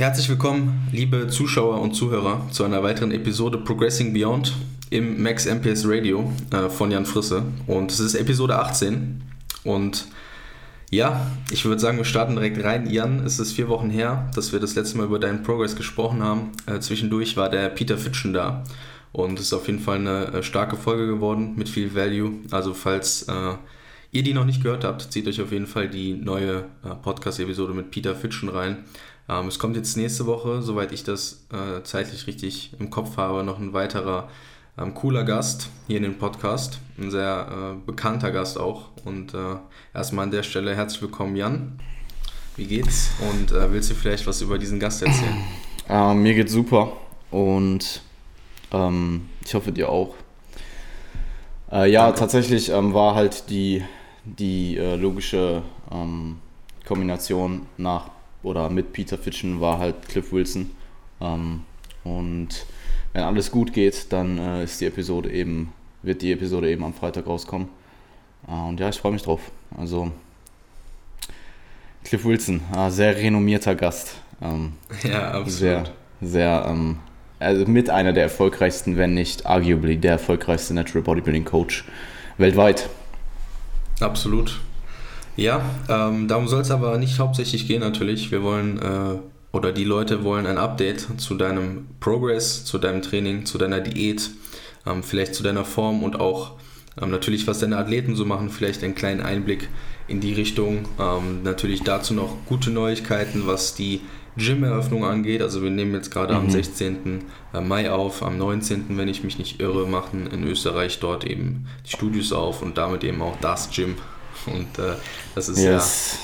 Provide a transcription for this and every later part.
Herzlich willkommen, liebe Zuschauer und Zuhörer, zu einer weiteren Episode Progressing Beyond im Max MPS Radio äh, von Jan Frisse. Und es ist Episode 18. Und ja, ich würde sagen, wir starten direkt rein. Jan, es ist vier Wochen her, dass wir das letzte Mal über deinen Progress gesprochen haben. Äh, zwischendurch war der Peter Fitschen da. Und es ist auf jeden Fall eine äh, starke Folge geworden mit viel Value. Also falls äh, ihr die noch nicht gehört habt, zieht euch auf jeden Fall die neue äh, Podcast-Episode mit Peter Fitschen rein. Ähm, es kommt jetzt nächste Woche, soweit ich das äh, zeitlich richtig im Kopf habe, noch ein weiterer ähm, cooler Gast hier in den Podcast. Ein sehr äh, bekannter Gast auch. Und äh, erstmal an der Stelle herzlich willkommen, Jan. Wie geht's? Und äh, willst du vielleicht was über diesen Gast erzählen? Ähm, mir geht's super und ähm, ich hoffe dir auch. Äh, ja, Danke. tatsächlich ähm, war halt die, die äh, logische ähm, Kombination nach oder mit Peter Fitchen war halt Cliff Wilson. Ähm, und wenn alles gut geht, dann äh, ist die Episode eben, wird die Episode eben am Freitag rauskommen. Äh, und ja, ich freue mich drauf. Also Cliff Wilson, äh, sehr renommierter Gast. Ähm, ja, absolut. Sehr, sehr, ähm, also mit einer der erfolgreichsten, wenn nicht arguably der erfolgreichste Natural Bodybuilding Coach weltweit. Absolut. Ja, ähm, darum soll es aber nicht hauptsächlich gehen natürlich. Wir wollen äh, oder die Leute wollen ein Update zu deinem Progress, zu deinem Training, zu deiner Diät, ähm, vielleicht zu deiner Form und auch ähm, natürlich, was deine Athleten so machen, vielleicht einen kleinen Einblick in die Richtung. Ähm, natürlich dazu noch gute Neuigkeiten, was die Gym-Eröffnung angeht. Also wir nehmen jetzt gerade mhm. am 16. Äh, Mai auf, am 19., wenn ich mich nicht irre, machen in Österreich dort eben die Studios auf und damit eben auch das Gym und äh, das ist yes.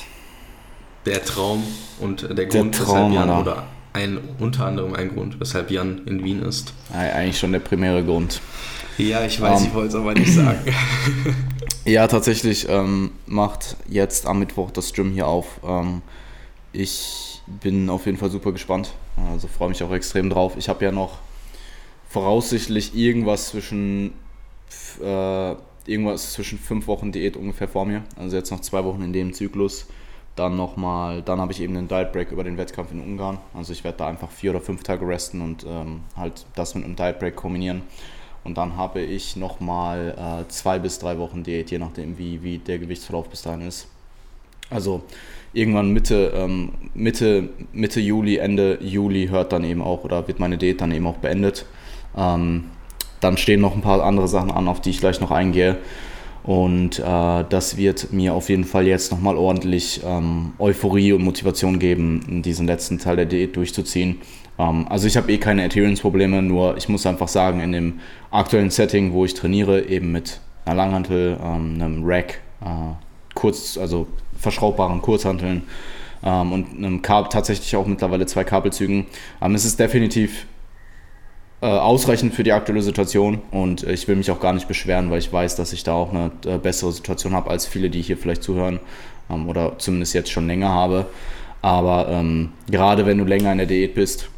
ja der Traum und der Grund, der Traum, weshalb Jan, oder ein, unter anderem ein Grund, weshalb Jan in Wien ist. Eigentlich schon der primäre Grund. Ja, ich weiß, um, ähm, ich wollte es aber nicht sagen. ja, tatsächlich ähm, macht jetzt am Mittwoch das Gym hier auf. Ähm, ich bin auf jeden Fall super gespannt. Also freue mich auch extrem drauf. Ich habe ja noch voraussichtlich irgendwas zwischen äh, irgendwas zwischen fünf Wochen Diät ungefähr vor mir. Also jetzt noch zwei Wochen in dem Zyklus. Dann nochmal, dann habe ich eben einen Diet Break über den Wettkampf in Ungarn. Also ich werde da einfach vier oder fünf Tage resten und ähm, halt das mit einem Diet Break kombinieren. Und dann habe ich nochmal äh, zwei bis drei Wochen Diät, je nachdem wie, wie der Gewichtsverlauf bis dahin ist. Also irgendwann Mitte, ähm, Mitte, Mitte Juli, Ende Juli hört dann eben auch oder wird meine Diät dann eben auch beendet. Ähm, dann stehen noch ein paar andere Sachen an, auf die ich gleich noch eingehe. Und äh, das wird mir auf jeden Fall jetzt nochmal ordentlich ähm, Euphorie und Motivation geben, diesen letzten Teil der Diät durchzuziehen. Ähm, also ich habe eh keine Adherence-Probleme, nur ich muss einfach sagen, in dem aktuellen Setting, wo ich trainiere, eben mit einer Langhantel, ähm, einem Rack, äh, kurz, also verschraubbaren Kurzhanteln ähm, und einem Kabel, tatsächlich auch mittlerweile zwei Kabelzügen, ähm, es ist definitiv äh, ausreichend für die aktuelle Situation und ich will mich auch gar nicht beschweren, weil ich weiß, dass ich da auch eine äh, bessere Situation habe als viele, die hier vielleicht zuhören ähm, oder zumindest jetzt schon länger habe. Aber ähm, gerade wenn du länger in der Diät bist,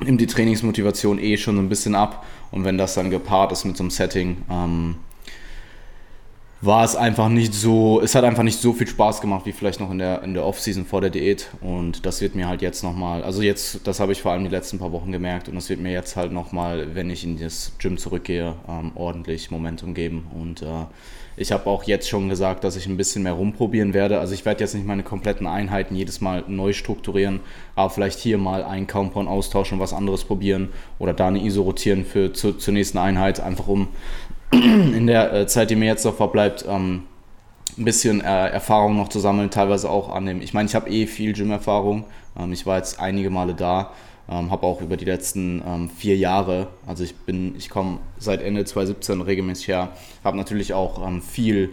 nimmt die Trainingsmotivation eh schon so ein bisschen ab und wenn das dann gepaart ist mit so einem Setting, ähm, war es einfach nicht so, es hat einfach nicht so viel Spaß gemacht wie vielleicht noch in der, in der Off-Season vor der Diät. Und das wird mir halt jetzt nochmal, also jetzt, das habe ich vor allem die letzten paar Wochen gemerkt und das wird mir jetzt halt nochmal, wenn ich in das Gym zurückgehe, ähm, ordentlich Momentum geben. Und äh, ich habe auch jetzt schon gesagt, dass ich ein bisschen mehr rumprobieren werde. Also ich werde jetzt nicht meine kompletten Einheiten jedes Mal neu strukturieren, aber vielleicht hier mal einen Compound austauschen was anderes probieren oder da eine ISO rotieren für zu, zur nächsten Einheit, einfach um in der äh, Zeit, die mir jetzt noch verbleibt, ähm, ein bisschen äh, Erfahrung noch zu sammeln, teilweise auch an dem, ich meine, ich habe eh viel Gym-Erfahrung, ähm, ich war jetzt einige Male da, ähm, habe auch über die letzten ähm, vier Jahre, also ich bin, ich komme seit Ende 2017 regelmäßig her, habe natürlich auch ähm, viel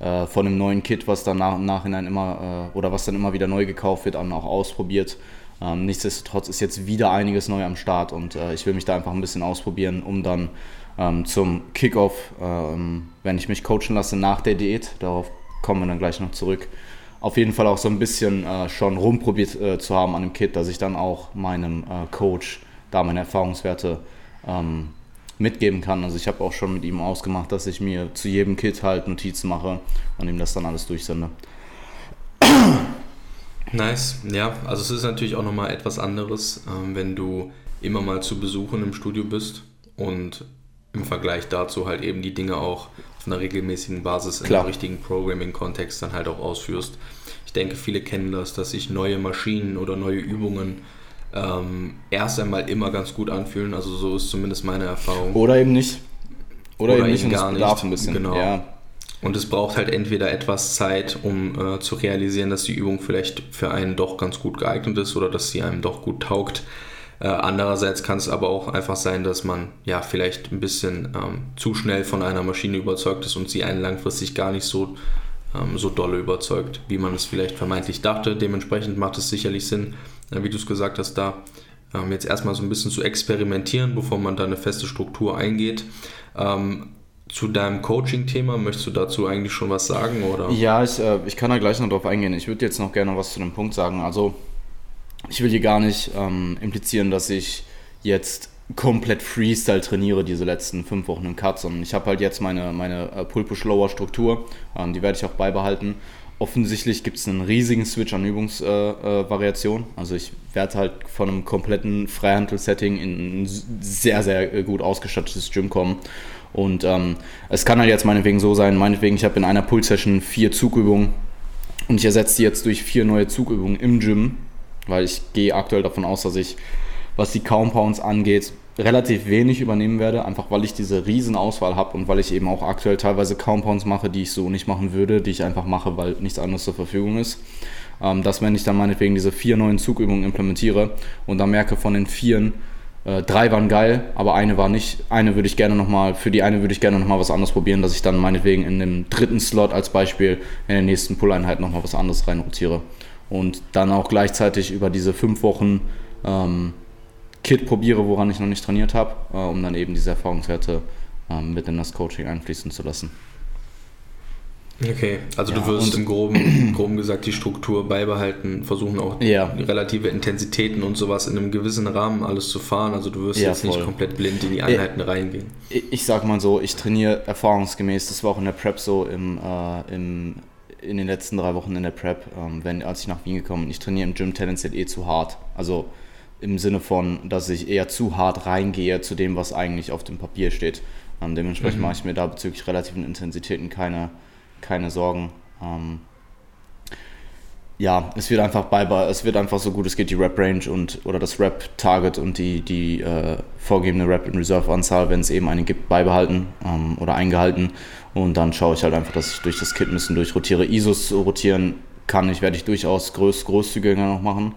äh, von dem neuen Kit, was dann nach, im Nachhinein immer, äh, oder was dann immer wieder neu gekauft wird, auch ausprobiert. Ähm, nichtsdestotrotz ist jetzt wieder einiges neu am Start und äh, ich will mich da einfach ein bisschen ausprobieren, um dann ähm, zum Kickoff, ähm, wenn ich mich coachen lasse nach der Diät. Darauf kommen wir dann gleich noch zurück. Auf jeden Fall auch so ein bisschen äh, schon rumprobiert äh, zu haben an dem Kit, dass ich dann auch meinem äh, Coach da meine Erfahrungswerte ähm, mitgeben kann. Also ich habe auch schon mit ihm ausgemacht, dass ich mir zu jedem Kit halt Notizen mache und ihm das dann alles durchsende. Nice, ja. Also es ist natürlich auch nochmal etwas anderes, ähm, wenn du immer mal zu Besuchen im Studio bist und im Vergleich dazu halt eben die Dinge auch auf einer regelmäßigen Basis Klar. im richtigen Programming-Kontext dann halt auch ausführst. Ich denke, viele kennen das, dass sich neue Maschinen oder neue Übungen ähm, erst einmal immer ganz gut anfühlen. Also so ist zumindest meine Erfahrung. Oder eben nicht. Oder, Oder eben nicht eben es gar nicht. ein bisschen. Genau. Ja. Und es braucht halt entweder etwas Zeit, um äh, zu realisieren, dass die Übung vielleicht für einen doch ganz gut geeignet ist oder dass sie einem doch gut taugt. Äh, andererseits kann es aber auch einfach sein, dass man ja vielleicht ein bisschen ähm, zu schnell von einer Maschine überzeugt ist und sie einen langfristig gar nicht so, ähm, so dolle überzeugt, wie man es vielleicht vermeintlich dachte. Dementsprechend macht es sicherlich Sinn, äh, wie du es gesagt hast, da ähm, jetzt erstmal so ein bisschen zu experimentieren, bevor man da eine feste Struktur eingeht. Ähm, zu deinem Coaching-Thema, möchtest du dazu eigentlich schon was sagen? Oder? Ja, ich, äh, ich kann da gleich noch drauf eingehen. Ich würde jetzt noch gerne was zu dem Punkt sagen. Also, ich will hier gar nicht ähm, implizieren, dass ich jetzt komplett Freestyle trainiere, diese letzten fünf Wochen im Cut, sondern ich habe halt jetzt meine, meine äh, Pull-Push-Lower-Struktur. Ähm, die werde ich auch beibehalten. Offensichtlich gibt es einen riesigen Switch an Übungsvariationen. Äh, also ich werde halt von einem kompletten Freihandel-Setting in ein sehr, sehr gut ausgestattetes Gym kommen. Und ähm, es kann halt jetzt meinetwegen so sein, meinetwegen, ich habe in einer Pull-Session vier Zugübungen und ich ersetze die jetzt durch vier neue Zugübungen im Gym, weil ich gehe aktuell davon aus, dass ich, was die Compounds angeht, relativ wenig übernehmen werde, einfach weil ich diese riesen Auswahl habe und weil ich eben auch aktuell teilweise Compounds mache, die ich so nicht machen würde, die ich einfach mache, weil nichts anderes zur Verfügung ist. Ähm, dass wenn ich dann meinetwegen diese vier neuen Zugübungen implementiere und dann merke von den vieren, äh, drei waren geil, aber eine war nicht. Eine würde ich gerne nochmal, für die eine würde ich gerne nochmal was anderes probieren, dass ich dann meinetwegen in dem dritten Slot als Beispiel in der nächsten Pull-Einheit nochmal was anderes reinrotiere. Und dann auch gleichzeitig über diese fünf Wochen ähm, Kit probiere, woran ich noch nicht trainiert habe, äh, um dann eben diese Erfahrungswerte ähm, mit in das Coaching einfließen zu lassen. Okay, also Ja, du wirst im Groben, groben gesagt die Struktur beibehalten, versuchen auch Ja. die relative Intensitäten und sowas in einem gewissen Rahmen alles zu fahren. Also du wirst Ja, jetzt nicht voll. komplett blind in die Einheiten reingehen. Ich, ich sag mal so, ich trainiere erfahrungsgemäß, das war auch in der Prep so im, äh, im, in den letzten drei Wochen in der Prep, ähm, wenn, als ich nach Wien gekommen bin, ich trainiere im Gym tendenziell eh zu hart. Also im Sinne von, dass ich eher zu hart reingehe zu dem, was eigentlich auf dem Papier steht. Ähm, dementsprechend Mhm. mache ich mir da bezüglich relativen Intensitäten keine, keine Sorgen. Ähm, ja, es wird einfach bei, es wird einfach so gut es geht die Rep Range und oder das Rep Target und die die äh, vorgegebene Rep in Reserve Anzahl, wenn es eben eine gibt, beibehalten ähm, oder eingehalten und dann schaue ich halt einfach, dass ich durch das Kit ein bisschen durchrotiere. ISOs rotieren kann ich, werde ich durchaus groß, großzügiger noch machen,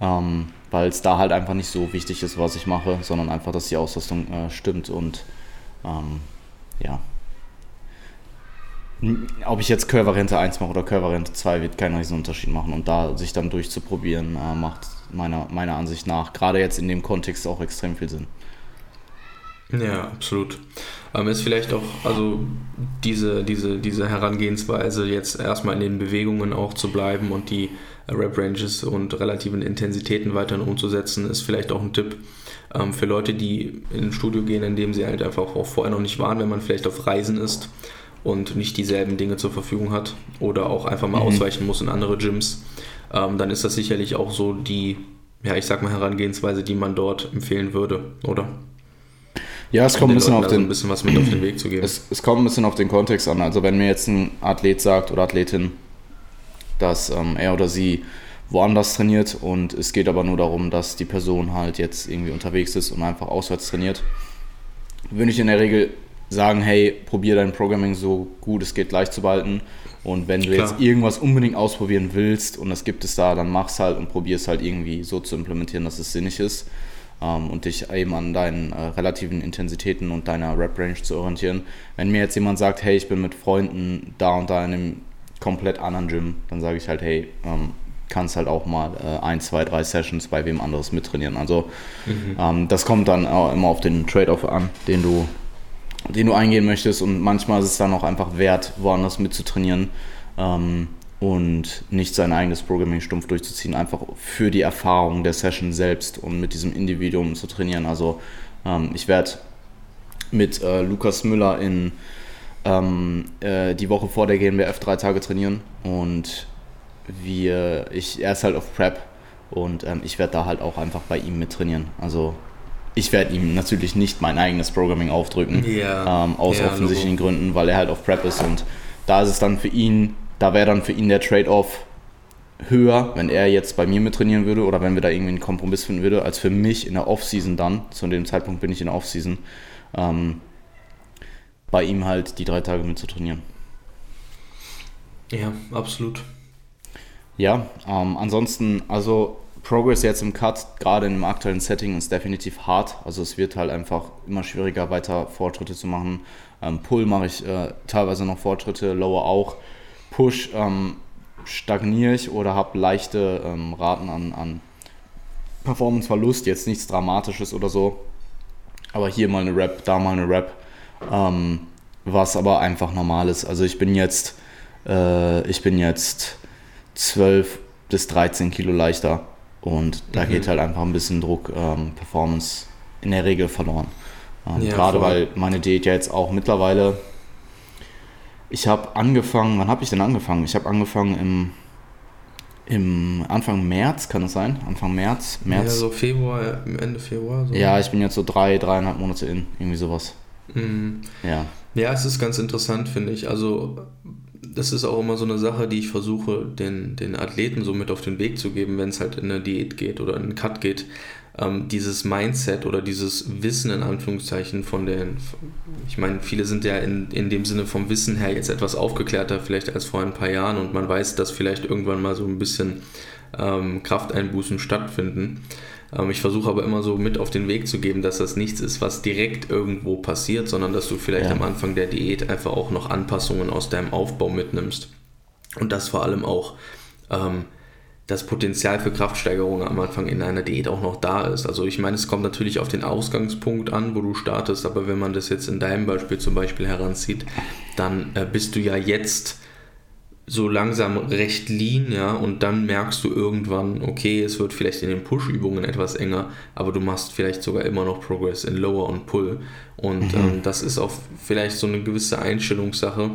ähm, weil es da halt einfach nicht so wichtig ist, was ich mache, sondern einfach, dass die Ausrüstung äh, stimmt und ähm, ja. Ob ich jetzt Curve-Variante 1 mache oder Curve-Variante 2, wird keinen riesen Unterschied machen. Und da sich dann durchzuprobieren, äh, macht meiner, meiner Ansicht nach, gerade jetzt in dem Kontext, auch extrem viel Sinn. Ja, absolut. Ähm, ist vielleicht auch, also diese, diese, diese Herangehensweise, jetzt erstmal in den Bewegungen auch zu bleiben und die Rep-Ranges und relativen Intensitäten weiterhin umzusetzen, ist vielleicht auch ein Tipp ähm, für Leute, die ins Studio gehen, indem sie halt einfach auch vorher noch nicht waren, wenn man vielleicht auf Reisen ist und nicht dieselben Dinge zur Verfügung hat oder auch einfach mal Mhm. ausweichen muss in andere Gyms, ähm, dann ist das sicherlich auch so die, ja, ich sag mal Herangehensweise, die man dort empfehlen würde, oder? Ja, es kommt den ein bisschen Leuten auf so ein den, bisschen was mit auf den Weg zu geben. es, es kommt ein bisschen auf den Kontext an. Also wenn mir jetzt ein Athlet sagt oder Athletin, dass ähm, er oder sie woanders trainiert und es geht aber nur darum, dass die Person halt jetzt irgendwie unterwegs ist und einfach auswärts trainiert, würde ich in der Regel sagen, hey, probier dein Programming so gut es geht gleich zu behalten und wenn du Klar. jetzt irgendwas unbedingt ausprobieren willst und das gibt es da, dann mach's halt und probier es halt irgendwie so zu implementieren, dass es sinnig ist ähm, und dich eben an deinen äh, relativen Intensitäten und deiner Rep-Range zu orientieren. Wenn mir jetzt jemand sagt, hey, ich bin mit Freunden da und da in einem komplett anderen Gym, dann sage ich halt, hey, ähm, kannst halt auch mal äh, ein, zwei, drei Sessions bei wem anderes mittrainieren. Also ähm, das kommt dann auch immer auf den Trade-off an, den du, den du eingehen möchtest und manchmal ist es dann auch einfach wert, woanders mitzutrainieren ähm, und nicht sein eigenes Programming stumpf durchzuziehen, einfach für die Erfahrung der Session selbst und mit diesem Individuum zu trainieren. Also ähm, ich werde mit äh, Lukas Müller in ähm, äh, die Woche vor der GmbF drei Tage trainieren und wir, ich, er ist halt auf Prep und ähm, ich werde da halt auch einfach bei ihm mit trainieren. Also ich werde ihm natürlich nicht mein eigenes Programming aufdrücken, Ja. ähm, aus Ja, offensichtlichen Logo. Gründen, weil er halt auf Prep ist und da ist es dann für ihn, da wäre dann für ihn der Trade-off höher, wenn er jetzt bei mir mit trainieren würde oder wenn wir da irgendwie einen Kompromiss finden würde, als für mich in der Offseason dann, zu dem Zeitpunkt bin ich in der Offseason, ähm, bei ihm halt die drei Tage mit zu trainieren. Ja, absolut. Ja, ähm, ansonsten, also Progress jetzt im Cut, gerade im aktuellen Setting, ist definitiv hart. Also es wird halt einfach immer schwieriger, weiter Fortschritte zu machen. Ähm, Pull mache ich äh, teilweise noch Fortschritte, Lower auch. Push ähm, stagniere ich oder habe leichte ähm, Raten an, an Performanceverlust, jetzt nichts Dramatisches oder so. Aber hier mal eine Rap, da mal eine Rap. Ähm, was aber einfach normal ist. Also ich bin jetzt, äh, ich bin jetzt 12 bis 13 Kilo leichter und da Mhm. geht halt einfach ein bisschen Druck, ähm, Performance in der Regel verloren. Ähm, Ja, Gerade voll. weil meine Diät ja jetzt auch mittlerweile, ich habe angefangen, wann habe ich denn angefangen? Ich habe angefangen im, im Anfang März, kann es sein? Anfang März? Ja, März. so Februar, Ende Februar. So. Ja, ich bin jetzt so drei, dreieinhalb Monate in, irgendwie sowas. Mhm. Ja. Ja, es ist ganz interessant, finde ich. Also, das ist auch immer so eine Sache, die ich versuche, den, den Athleten so mit auf den Weg zu geben, wenn es halt in eine Diät geht oder in einen Cut geht. Ähm, dieses Mindset oder dieses Wissen in Anführungszeichen von den, ich meine, viele sind ja in, in dem Sinne vom Wissen her jetzt etwas aufgeklärter vielleicht als vor ein paar Jahren und man weiß, dass vielleicht irgendwann mal so ein bisschen ähm, Krafteinbußen stattfinden. Ähm, ich versuche aber immer so mit auf den Weg zu geben, dass das nichts ist, was direkt irgendwo passiert, sondern dass du vielleicht Ja. am Anfang der Diät einfach auch noch Anpassungen aus deinem Aufbau mitnimmst. Und das vor allem auch ähm, das Potenzial für Kraftsteigerung am Anfang in einer Diät auch noch da ist. Also ich meine, es kommt natürlich auf den Ausgangspunkt an, wo du startest, aber wenn man das jetzt in deinem Beispiel zum Beispiel heranzieht, dann äh, bist du ja jetzt so langsam recht lean, ja, und dann merkst du irgendwann, okay, es wird vielleicht in den Push-Übungen etwas enger, aber du machst vielleicht sogar immer noch Progress in Lower und Pull. Und ähm, das ist auch vielleicht so eine gewisse Einstellungssache.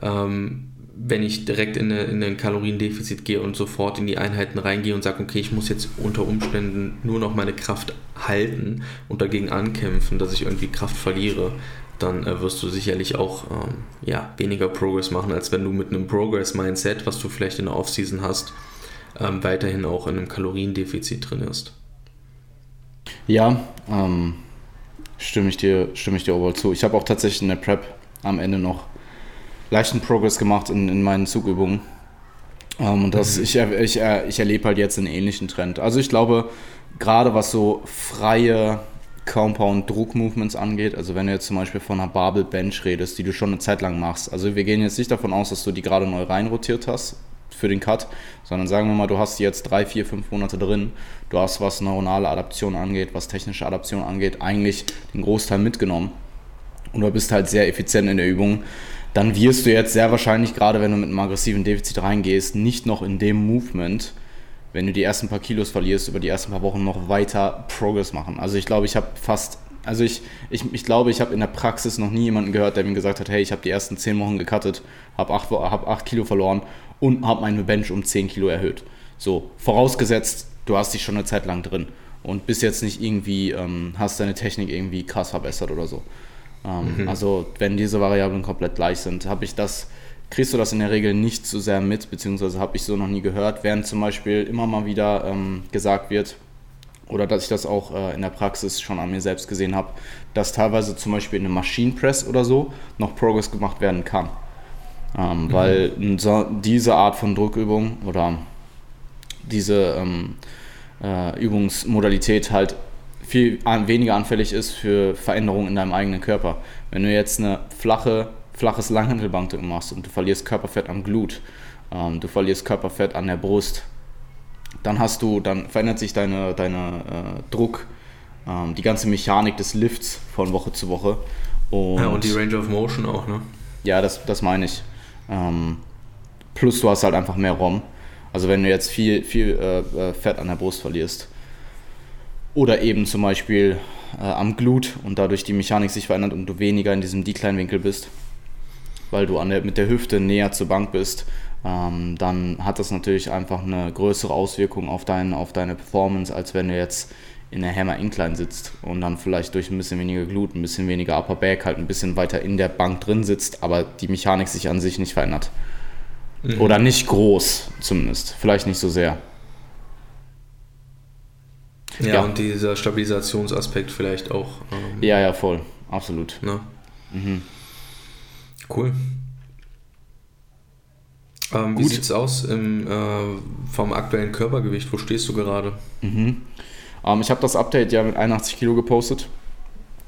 Ähm, wenn ich direkt in, eine, in ein Kaloriendefizit gehe und sofort in die Einheiten reingehe und sage, okay, ich muss jetzt unter Umständen nur noch meine Kraft halten und dagegen ankämpfen, dass ich irgendwie Kraft verliere, dann äh, wirst du sicherlich auch ähm, ja, weniger Progress machen, als wenn du mit einem Progress-Mindset, was du vielleicht in der Offseason hast, ähm, weiterhin auch in einem Kaloriendefizit trainierst. Ja, ähm, stimme ich dir, stimme ich dir overall zu. Ich habe auch tatsächlich in der Prep am Ende noch leichten Progress gemacht in, in meinen Zugübungen. Ähm, und das, ich, er- ich, er- ich erlebe halt jetzt einen ähnlichen Trend. Also ich glaube, gerade was so freie Compound-Druck-Movements angeht, also wenn du jetzt zum Beispiel von einer Barbell Bench redest, die du schon eine Zeit lang machst, also wir gehen jetzt nicht davon aus, dass du die gerade neu reinrotiert hast für den Cut, sondern sagen wir mal, du hast die jetzt drei, vier, fünf Monate drin, du hast, was neuronale Adaption angeht, was technische Adaption angeht, eigentlich den Großteil mitgenommen. Und du bist halt sehr effizient in der Übung, dann wirst du jetzt sehr wahrscheinlich, gerade wenn du mit einem aggressiven Defizit reingehst, nicht noch in dem Movement, wenn du die ersten paar Kilos verlierst, über die ersten paar Wochen noch weiter Progress machen. Also ich glaube, ich habe fast, also ich, ich, ich glaube, ich habe in der Praxis noch nie jemanden gehört, der mir gesagt hat, hey, ich habe die ersten 10 Wochen gecuttet, habe 8, hab 8 Kilo verloren und habe meine Bench um 10 Kilo erhöht. So, vorausgesetzt, du hast dich schon eine Zeit lang drin und bist jetzt nicht irgendwie, ähm, hast deine Technik irgendwie krass verbessert oder so. Ähm, Also wenn diese Variablen komplett gleich sind, habe ich das, kriegst du das in der Regel nicht so sehr mit, beziehungsweise habe ich so noch nie gehört, während zum Beispiel immer mal wieder ähm, gesagt wird, oder dass ich das auch äh, in der Praxis schon an mir selbst gesehen habe, dass teilweise zum Beispiel in einem Machine Press oder so noch Progress gemacht werden kann. Ähm, Weil so, diese Art von Druckübung oder diese ähm, äh, Übungsmodalität halt viel an, weniger anfällig ist für Veränderungen in deinem eigenen Körper. Wenn du jetzt eine flache, flaches Langhantelbankdrücken machst und du verlierst Körperfett am Glut, ähm, du verlierst Körperfett an der Brust, dann hast du, dann verändert sich deine, deine äh, Druck, ähm, die ganze Mechanik des Lifts von Woche zu Woche. Und, Ja, und die Range of Motion auch, ne? ja, das, das meine ich. Ähm, plus du hast halt einfach mehr ROM. Also wenn du jetzt viel, viel äh, äh, Fett an der Brust verlierst. Oder eben zum Beispiel äh, am Glut und dadurch die Mechanik sich verändert und du weniger in diesem Decline-Winkel bist, weil du der, mit der Hüfte näher zur Bank bist, ähm, dann hat das natürlich einfach eine größere Auswirkung auf, dein, auf deine Performance, als wenn du jetzt in der Hammer Incline sitzt und dann vielleicht durch ein bisschen weniger Glut, ein bisschen weniger Upper Back halt ein bisschen weiter in der Bank drin sitzt, aber die Mechanik sich an sich nicht verändert. Mhm. Oder nicht groß zumindest. Vielleicht nicht so sehr. Ja, ja. und dieser Stabilisationsaspekt vielleicht auch. Ähm, ja, ja, voll. Absolut. Ne? Mhm. Cool. Ähm, wie sieht es aus im, äh, vom aktuellen Körpergewicht? Wo stehst du gerade? Mhm. Ähm, ich habe das Update ja mit 81 Kilo gepostet.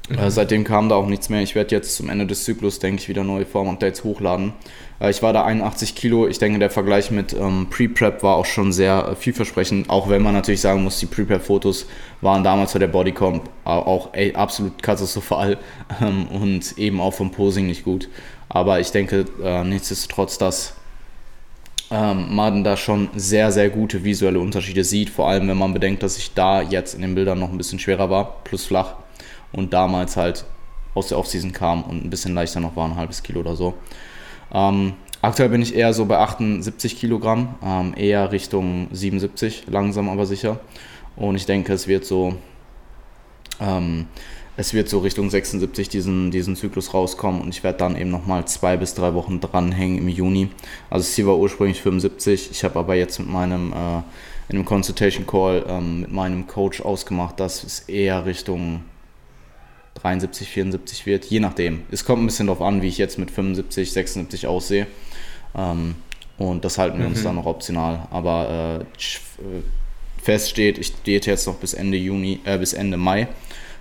Mhm. Äh, seitdem kam da auch nichts mehr. Ich werde jetzt zum Ende des Zyklus, denke ich, wieder neue Form-Updates hochladen. Äh, ich war da 81 Kilo. Ich denke, der Vergleich mit ähm, Pre-Prep war auch schon sehr äh, vielversprechend. Auch wenn man natürlich sagen muss, die Pre-Prep-Fotos waren damals bei der Bodycomp auch ey, absolut katastrophal ähm, und eben auch vom Posing nicht gut. Aber ich denke, äh, nichtsdestotrotz, dass ähm, man da schon sehr, sehr gute visuelle Unterschiede sieht. Vor allem, wenn man bedenkt, dass ich da jetzt in den Bildern noch ein bisschen schwerer war, plus flach. Und damals halt aus der Offseason kam und ein bisschen leichter noch war, ein halbes Kilo oder so. Ähm, aktuell bin ich eher so bei 78 Kilogramm, ähm, eher Richtung 77, langsam aber sicher. Und ich denke, es wird so ähm, es wird so Richtung 76 diesen, diesen Zyklus rauskommen und ich werde dann eben nochmal zwei bis drei Wochen dranhängen im Juni. Also das Ziel war ursprünglich 75, ich habe aber jetzt mit meinem äh, in einem Consultation Call ähm, mit meinem Coach ausgemacht, dass es eher Richtung 73, 74 wird, je nachdem. Es kommt ein bisschen darauf an, wie ich jetzt mit 75, 76 aussehe. Ähm, und das halten wir mhm. uns dann noch optional. Aber äh, äh fest steht, ich diete jetzt noch bis Ende Juni, äh, bis Ende Mai.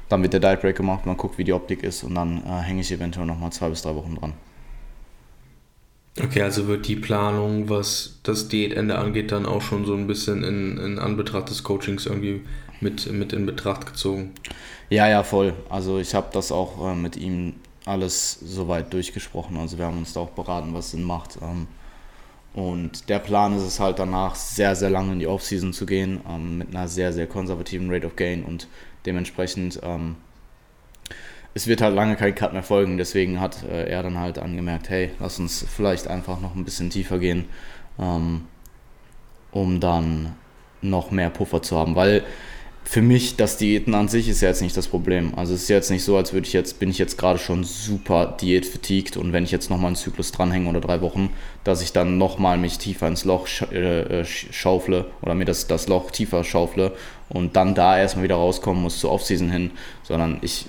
Dann wird der Diet Break gemacht, man guckt, wie die Optik ist und dann äh, hänge ich eventuell nochmal zwei bis drei Wochen dran. Okay, also wird die Planung, was das Diätende angeht, dann auch schon so ein bisschen in, in Anbetracht des Coachings irgendwie mit, mit in Betracht gezogen? Ja, ja, voll. Also ich habe das auch äh, mit ihm alles soweit durchgesprochen. Also wir haben uns da auch beraten, was Sinn macht. Ähm, und der Plan ist es halt danach, sehr, sehr lange in die Offseason zu gehen, ähm, mit einer sehr, sehr konservativen Rate of Gain und Dementsprechend, ähm, es wird halt lange kein Cut mehr folgen, deswegen hat äh, er dann halt angemerkt, hey, lass uns vielleicht einfach noch ein bisschen tiefer gehen, ähm, um dann noch mehr Puffer zu haben, weil für mich, das Diäten an sich ist ja jetzt nicht das Problem. Also es ist jetzt nicht so, als würde ich jetzt, bin ich jetzt gerade schon super diätfatigued und wenn ich jetzt nochmal einen Zyklus dranhänge oder drei Wochen, dass ich dann nochmal mich tiefer ins Loch äh, schaufle oder mir das, das Loch tiefer schaufle und dann da erstmal wieder rauskommen muss zur Offseason hin, sondern ich,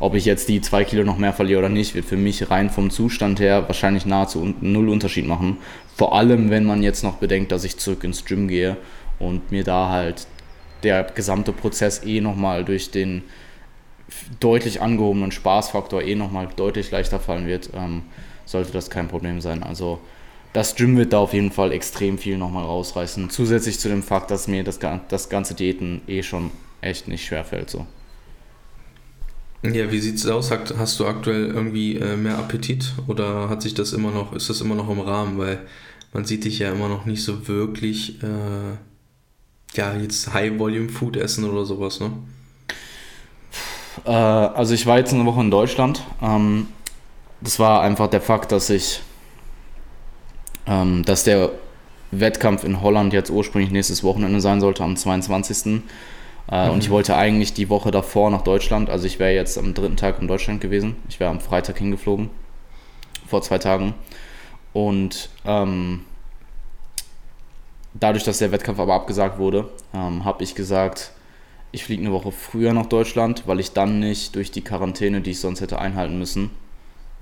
ob ich jetzt die zwei Kilo noch mehr verliere oder nicht, wird für mich rein vom Zustand her wahrscheinlich nahezu null Unterschied machen. Vor allem, wenn man jetzt noch bedenkt, dass ich zurück ins Gym gehe und mir da halt der gesamte Prozess eh nochmal durch den deutlich angehobenen Spaßfaktor eh nochmal deutlich leichter fallen wird, ähm, sollte das kein Problem sein. Also das Gym wird da auf jeden Fall extrem viel nochmal rausreißen. Zusätzlich zu dem Fakt, dass mir das, das ganze Diäten eh schon echt nicht schwer fällt. So. Ja, wie sieht es aus? Hast du aktuell irgendwie äh, mehr Appetit oder hat sich das immer noch, ist das immer noch im Rahmen? Weil man sieht dich ja immer noch nicht so wirklich äh, ja, jetzt High-Volume-Food essen oder sowas, ne? Äh, also ich war jetzt eine Woche in Deutschland. Ähm, das war einfach der Fakt, dass ich, ähm, dass der Wettkampf in Holland jetzt ursprünglich nächstes Wochenende sein sollte, am 22. Äh, mhm. Und ich wollte eigentlich die Woche davor nach Deutschland. Also ich wäre jetzt am dritten Tag in Deutschland gewesen. Ich wäre am Freitag hingeflogen, vor zwei Tagen. Und ähm, dadurch, dass der Wettkampf aber abgesagt wurde, ähm, habe ich gesagt, ich fliege eine Woche früher nach Deutschland, weil ich dann nicht durch die Quarantäne, die ich sonst hätte einhalten müssen,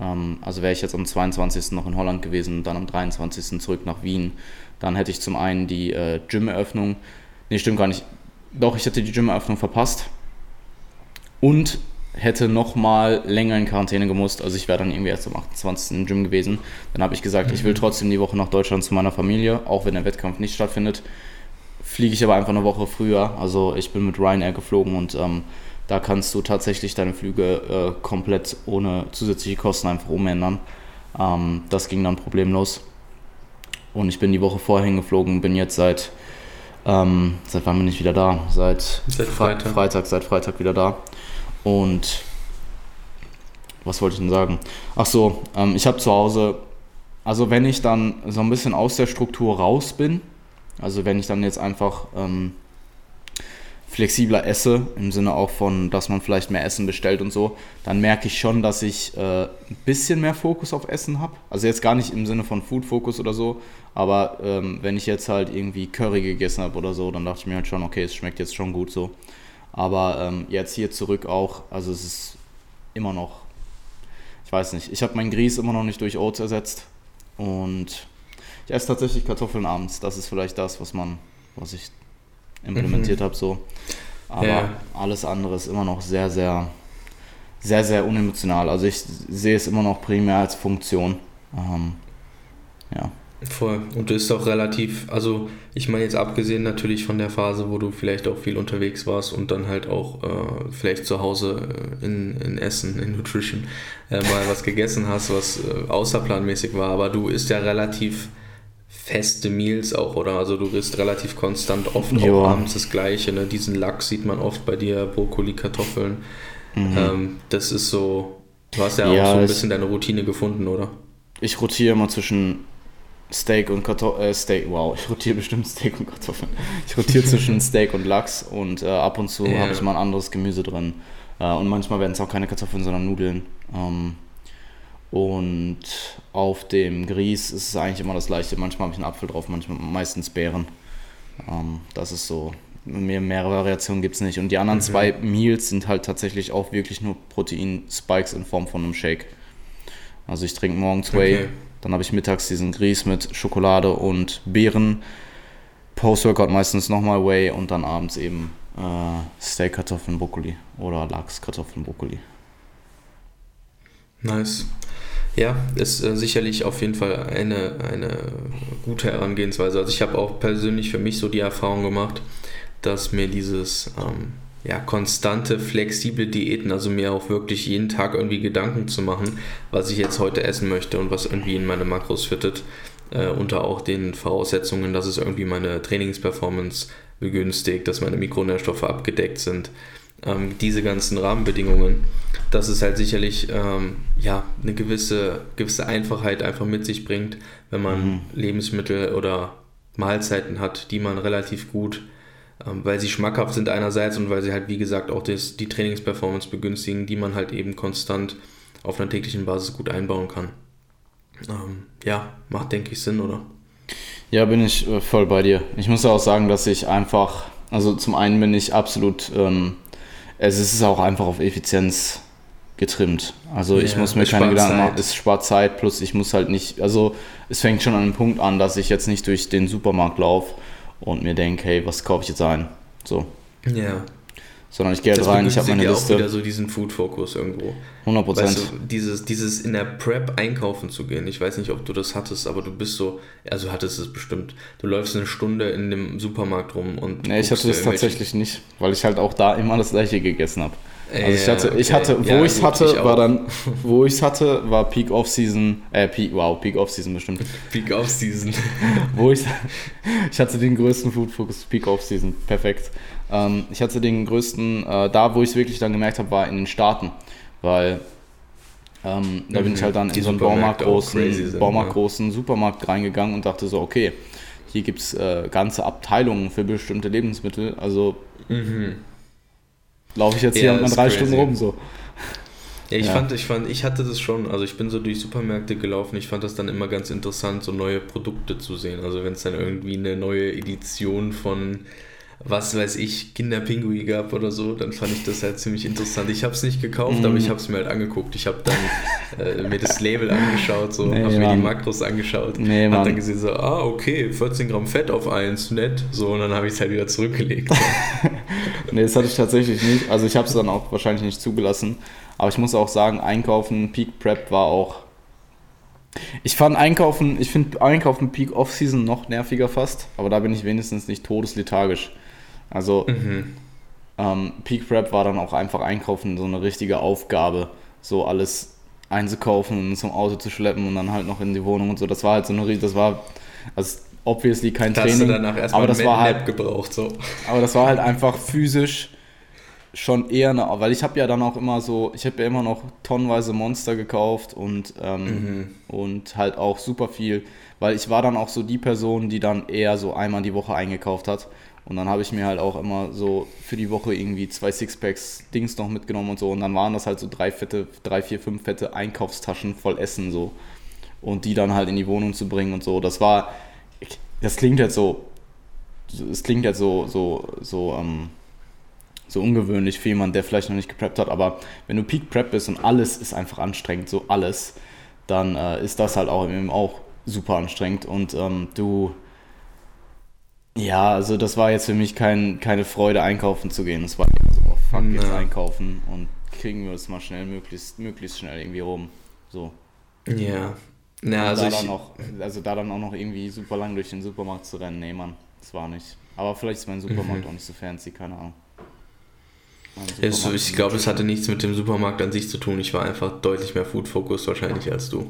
ähm, also wäre ich jetzt am 22. noch in Holland gewesen und dann am 23. zurück nach Wien, dann hätte ich zum einen die äh, Gym-Eröffnung, nee, stimmt gar nicht, doch, ich hätte die Gym-Eröffnung verpasst und hätte noch mal länger in Quarantäne gemusst. Also ich wäre dann irgendwie erst am 28. im Gym gewesen. Dann habe ich gesagt, mhm. ich will mhm. trotzdem die Woche nach Deutschland zu meiner Familie, auch wenn der Wettkampf nicht stattfindet. Fliege ich aber einfach eine Woche früher. Also ich bin mit Ryanair geflogen und ähm, da kannst du tatsächlich deine Flüge äh, komplett ohne zusätzliche Kosten einfach umändern. Ähm, das ging dann problemlos. Und ich bin die Woche vorher hingeflogen, bin jetzt seit, ähm, seit wann bin ich wieder da? Seit, seit Freitag. Freitag, seit Freitag wieder da. Und was wollte ich denn sagen? Ach so, ähm, ich habe zu Hause also wenn ich dann so ein bisschen aus der Struktur raus bin, also wenn ich dann jetzt einfach ähm, flexibler esse, im Sinne auch von, dass man vielleicht mehr Essen bestellt und so, dann merke ich schon, dass ich äh, ein bisschen mehr Fokus auf Essen habe. Also jetzt gar nicht im Sinne von Food-Fokus oder so, aber ähm, wenn ich jetzt halt irgendwie Curry gegessen habe oder so, dann dachte ich mir halt schon, okay, es schmeckt jetzt schon gut so. Aber ähm, jetzt hier zurück auch, also es ist immer noch, ich weiß nicht, ich habe meinen Grieß immer noch nicht durch Oats ersetzt und ich esse tatsächlich Kartoffeln abends. Das ist vielleicht das, was man, was ich implementiert mhm. habe so. Aber ja. alles andere ist immer noch sehr, sehr, sehr, sehr unemotional. Also ich sehe es immer noch primär als Funktion. Ähm, ja. Voll. Und du ist auch relativ, also ich meine jetzt abgesehen natürlich von der Phase, wo du vielleicht auch viel unterwegs warst und dann halt auch äh, vielleicht zu Hause äh, in, in Essen, in Nutrition, äh, mal was gegessen hast, was äh, außerplanmäßig war, aber du isst ja relativ feste Meals auch, oder? Also du isst relativ konstant oft auch abends das Gleiche. Ne? Diesen Lachs sieht man oft bei dir, Brokkoli, Kartoffeln. Mhm. Ähm, das ist so, du hast ja, ja auch so ein bisschen deine Routine gefunden, oder? Ich rotiere immer zwischen Steak und Kartoffeln, äh, Steak, wow, ich rotiere bestimmt Steak und Kartoffeln. Ich rotiere zwischen Steak und Lachs und äh, ab und zu ja. habe ich mal ein anderes Gemüse drin. Äh, und manchmal werden es auch keine Kartoffeln, sondern Nudeln. Ähm, und auf dem Grieß ist es eigentlich immer das gleiche. Manchmal habe ich einen Apfel drauf, manchmal meistens Beeren. Ähm, das ist so. Mehr, mehrere Variationen gibt es nicht. Und die anderen mhm. zwei Meals sind halt tatsächlich auch wirklich nur Protein-Spikes in Form von einem Shake. Also ich trinke morgens Whey, okay. Dann habe ich mittags diesen Grieß mit Schokolade und Beeren. Post-Workout meistens nochmal Whey und dann abends eben äh, Steak, Kartoffeln, Brokkoli oder Lachs, Kartoffeln, Brokkoli. Nice. Ja, ist äh, sicherlich auf jeden Fall eine, eine gute Herangehensweise. Also ich habe auch persönlich für mich so die Erfahrung gemacht, dass mir dieses ähm, ja, konstante, flexible Diäten, also mir auch wirklich jeden Tag irgendwie Gedanken zu machen, was ich jetzt heute essen möchte und was irgendwie in meine Makros fittet, äh, unter auch den Voraussetzungen, dass es irgendwie meine Trainingsperformance begünstigt, dass meine Mikronährstoffe abgedeckt sind ähm, diese ganzen Rahmenbedingungen, dass es halt sicherlich ähm, ja, eine gewisse, gewisse Einfachheit einfach mit sich bringt, wenn man mhm. Lebensmittel oder Mahlzeiten hat, die man relativ gut, weil sie schmackhaft sind einerseits und weil sie halt, wie gesagt, auch das, die Trainingsperformance begünstigen, die man halt eben konstant auf einer täglichen Basis gut einbauen kann. Ähm, ja, macht, denke ich, Sinn, oder? Ja, bin ich äh, voll bei dir. Ich muss auch sagen, dass ich einfach, also zum einen bin ich absolut ähm, es ist auch einfach auf Effizienz getrimmt. Also ich muss mir keine Gedanken machen, es spart Zeit, plus ich muss halt nicht, also es fängt schon an einem Punkt an, dass ich jetzt nicht durch den Supermarkt laufe und mir denke, hey, was kaufe ich jetzt ein? So. Ja sondern ich gehe halt rein, ich habe meine Liste. auch wieder so diesen Food-Fokus irgendwo. 100 Prozent. Weißt du, dieses, dieses in der Prep einkaufen zu gehen, ich weiß nicht, ob du das hattest, aber du bist so, also hattest es bestimmt. Du läufst eine Stunde in dem Supermarkt rum und. Nee, ich hatte das tatsächlich nicht, weil ich halt auch da immer das gleiche gegessen habe. Also ich hatte, ich hatte, wo ja, ich es hatte, war dann, wo ich es hatte, war Peak Off Season, äh, Peak, wow, Peak Off Season bestimmt. Peak Off Season. wo ich, ich hatte den größten Food Focus Peak Off Season, perfekt. Ähm, ich hatte den größten, äh, da wo ich es wirklich dann gemerkt habe, war in den Staaten, weil ähm, da mhm. bin ich mhm. halt dann in so einen Baumarkt großen, Baumarkt großen Supermarkt reingegangen und dachte so, okay, hier gibt es äh, ganze Abteilungen für bestimmte Lebensmittel, also mhm. Laufe ich jetzt hier ja, mal drei crazy. Stunden rum so. Ja, ich ja. fand, ich fand, ich hatte das schon, also ich bin so durch Supermärkte gelaufen, ich fand das dann immer ganz interessant, so neue Produkte zu sehen. Also wenn es dann irgendwie eine neue Edition von was weiß ich, Kinderpingui gab oder so, dann fand ich das halt ziemlich interessant. Ich habe es nicht gekauft, mm. aber ich mhm. habe es mir halt angeguckt. Ich habe dann äh, mir das Label angeschaut, so, nee, habe mir die Makros angeschaut, nee, habe dann gesehen so, ah okay, 14 Gramm Fett auf eins, nett, so und dann habe ich es halt wieder zurückgelegt. nee, das hatte ich tatsächlich nicht. Also ich habe es dann auch wahrscheinlich nicht zugelassen. Aber ich muss auch sagen, Einkaufen, Peak Prep war auch ich fand Einkaufen, ich finde Einkaufen Peak Off-Season noch nerviger fast, aber da bin ich wenigstens nicht todeslethargisch. Also mhm. ähm, Peak Prep war dann auch einfach einkaufen, so eine richtige Aufgabe, so alles einzukaufen und zum Auto zu schleppen und dann halt noch in die Wohnung und so. Das war halt so eine, das war also obviously kein da Training. Hast du danach erstmal aber das war halt gebraucht so. Aber das war halt einfach physisch schon eher eine, weil ich habe ja dann auch immer so, ich habe ja immer noch tonnenweise Monster gekauft und, ähm, mhm. und halt auch super viel, weil ich war dann auch so die Person, die dann eher so einmal die Woche eingekauft hat. Und dann habe ich mir halt auch immer so für die Woche irgendwie zwei Sixpacks Dings noch mitgenommen und so. Und dann waren das halt so drei fette, drei, vier, fünf fette Einkaufstaschen voll Essen so. Und die dann halt in die Wohnung zu bringen und so. Das war, das klingt jetzt so, es klingt jetzt so, so, so, ähm, so ungewöhnlich für jemanden, der vielleicht noch nicht gepreppt hat, aber wenn du Peak Prep bist und alles ist einfach anstrengend, so alles, dann äh, ist das halt auch eben auch super anstrengend und ähm, du, ja, also das war jetzt für mich kein, keine Freude, einkaufen zu gehen. Das war so, oh, fuck, jetzt einkaufen und kriegen wir es mal schnell, möglichst, möglichst schnell irgendwie rum. So. Ja. Na, also, da dann noch, also da dann auch noch irgendwie super lang durch den Supermarkt zu rennen, nee, Mann, das war nicht. Aber vielleicht ist mein Supermarkt mhm. auch nicht so fancy, keine Ahnung. Es, ich glaube, es hatte nichts mit dem Supermarkt an sich zu tun. Ich war einfach deutlich mehr Food-Focused wahrscheinlich als du.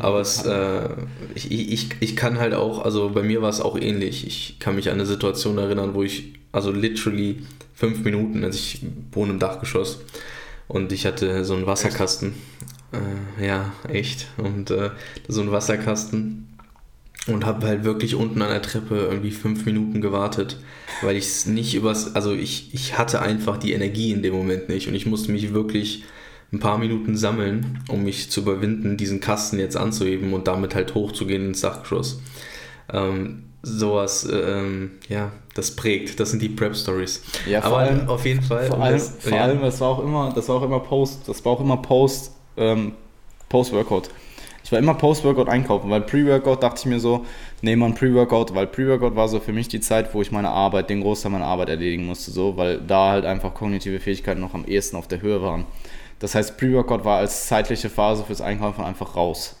Aber es, äh, ich, ich, ich kann halt auch, also bei mir war es auch ähnlich. Ich kann mich an eine Situation erinnern, wo ich, also literally fünf Minuten, also ich wohne im Dachgeschoss und ich hatte so einen Wasserkasten. Äh, ja, echt. Und äh, so einen Wasserkasten und habe halt wirklich unten an der Treppe irgendwie fünf Minuten gewartet, weil ich es nicht übers, also ich, ich hatte einfach die Energie in dem Moment nicht und ich musste mich wirklich ein paar Minuten sammeln, um mich zu überwinden, diesen Kasten jetzt anzuheben und damit halt hochzugehen ins Dachgeschoss. Ähm, sowas, ähm, ja, das prägt. Das sind die Prep-Stories. Ja, Aber allem, auf jeden Fall. Vor allem, das, vor ja. allem, das war auch immer, das war auch immer Post, das war auch immer Post, ähm, Post-Workout. Ich war immer Post-Workout einkaufen, weil Pre-Workout dachte ich mir so, nee man, Pre-Workout, weil Pre-Workout war so für mich die Zeit, wo ich meine Arbeit, den Großteil meiner Arbeit erledigen musste, so, weil da halt einfach kognitive Fähigkeiten noch am ehesten auf der Höhe waren. Das heißt, Pre-Workout war als zeitliche Phase fürs Einkaufen einfach raus.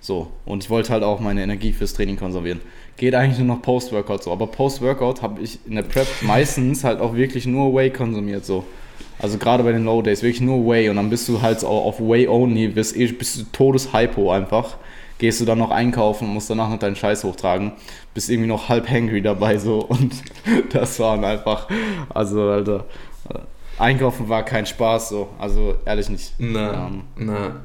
So, und ich wollte halt auch meine Energie fürs Training konservieren. Geht eigentlich nur noch Post-Workout so, aber Post-Workout habe ich in der Prep meistens halt auch wirklich nur Whey konsumiert, so. Also gerade bei den Low Days, wirklich nur Way und dann bist du halt auf Way Only, bist, eh, bist du Todeshypo einfach. Gehst du dann noch einkaufen, musst danach noch deinen Scheiß hochtragen, bist irgendwie noch halb hangry dabei so und das waren einfach, also Alter, einkaufen war kein Spaß so, also ehrlich nicht. Na, ähm, na.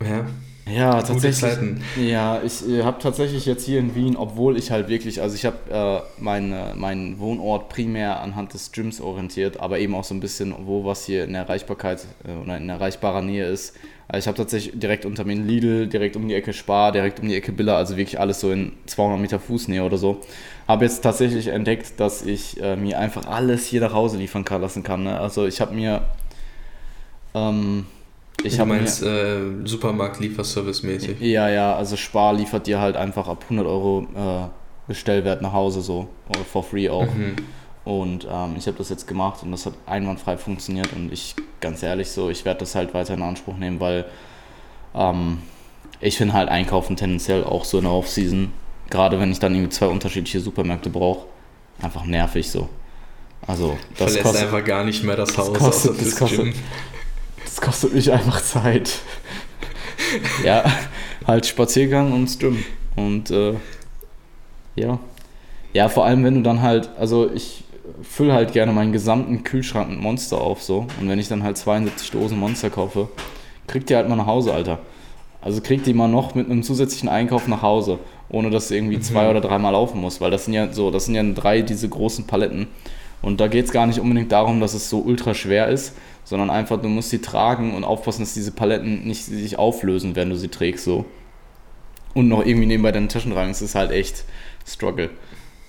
Ja. Ja, tatsächlich. Ja, ich äh, habe tatsächlich jetzt hier in Wien, obwohl ich halt wirklich, also ich habe äh, meinen mein Wohnort primär anhand des Gyms orientiert, aber eben auch so ein bisschen, wo was hier in der Erreichbarkeit äh, oder in erreichbarer Nähe ist. Also ich habe tatsächlich direkt unter mir Lidl, direkt um die Ecke Spar, direkt um die Ecke Billa, also wirklich alles so in 200 Meter Fußnähe oder so. Habe jetzt tatsächlich entdeckt, dass ich äh, mir einfach alles hier nach Hause liefern kann, lassen kann. Ne? Also ich habe mir ähm, ich habe meinst äh, Supermarkt-Lieferservice-mäßig? Ja, ja, also Spar liefert dir halt einfach ab 100 Euro äh, Bestellwert nach Hause so, for free auch. Mhm. Und ähm, ich habe das jetzt gemacht und das hat einwandfrei funktioniert und ich, ganz ehrlich so, ich werde das halt weiter in Anspruch nehmen, weil ähm, ich finde halt Einkaufen tendenziell auch so in der Off-Season, gerade wenn ich dann irgendwie zwei unterschiedliche Supermärkte brauche, einfach nervig so. Also das Verlässt kostet einfach gar nicht mehr das Haus. Das kostet, das kostet, das kostet mich einfach Zeit. ja, halt Spaziergang und Stream. Und äh, ja. Ja, vor allem, wenn du dann halt, also ich fülle halt gerne meinen gesamten Kühlschrank mit Monster auf so. Und wenn ich dann halt 72 Dosen Monster kaufe, kriegt ihr halt mal nach Hause, Alter. Also kriegt die mal noch mit einem zusätzlichen Einkauf nach Hause, ohne dass du irgendwie mhm. zwei oder dreimal laufen musst, weil das sind ja so, das sind ja drei diese großen Paletten. Und da geht es gar nicht unbedingt darum, dass es so ultra schwer ist, sondern einfach, du musst sie tragen und aufpassen, dass diese Paletten nicht sich auflösen, während du sie trägst, so. Und noch irgendwie nebenbei deine Taschen tragen, das ist halt echt Struggle.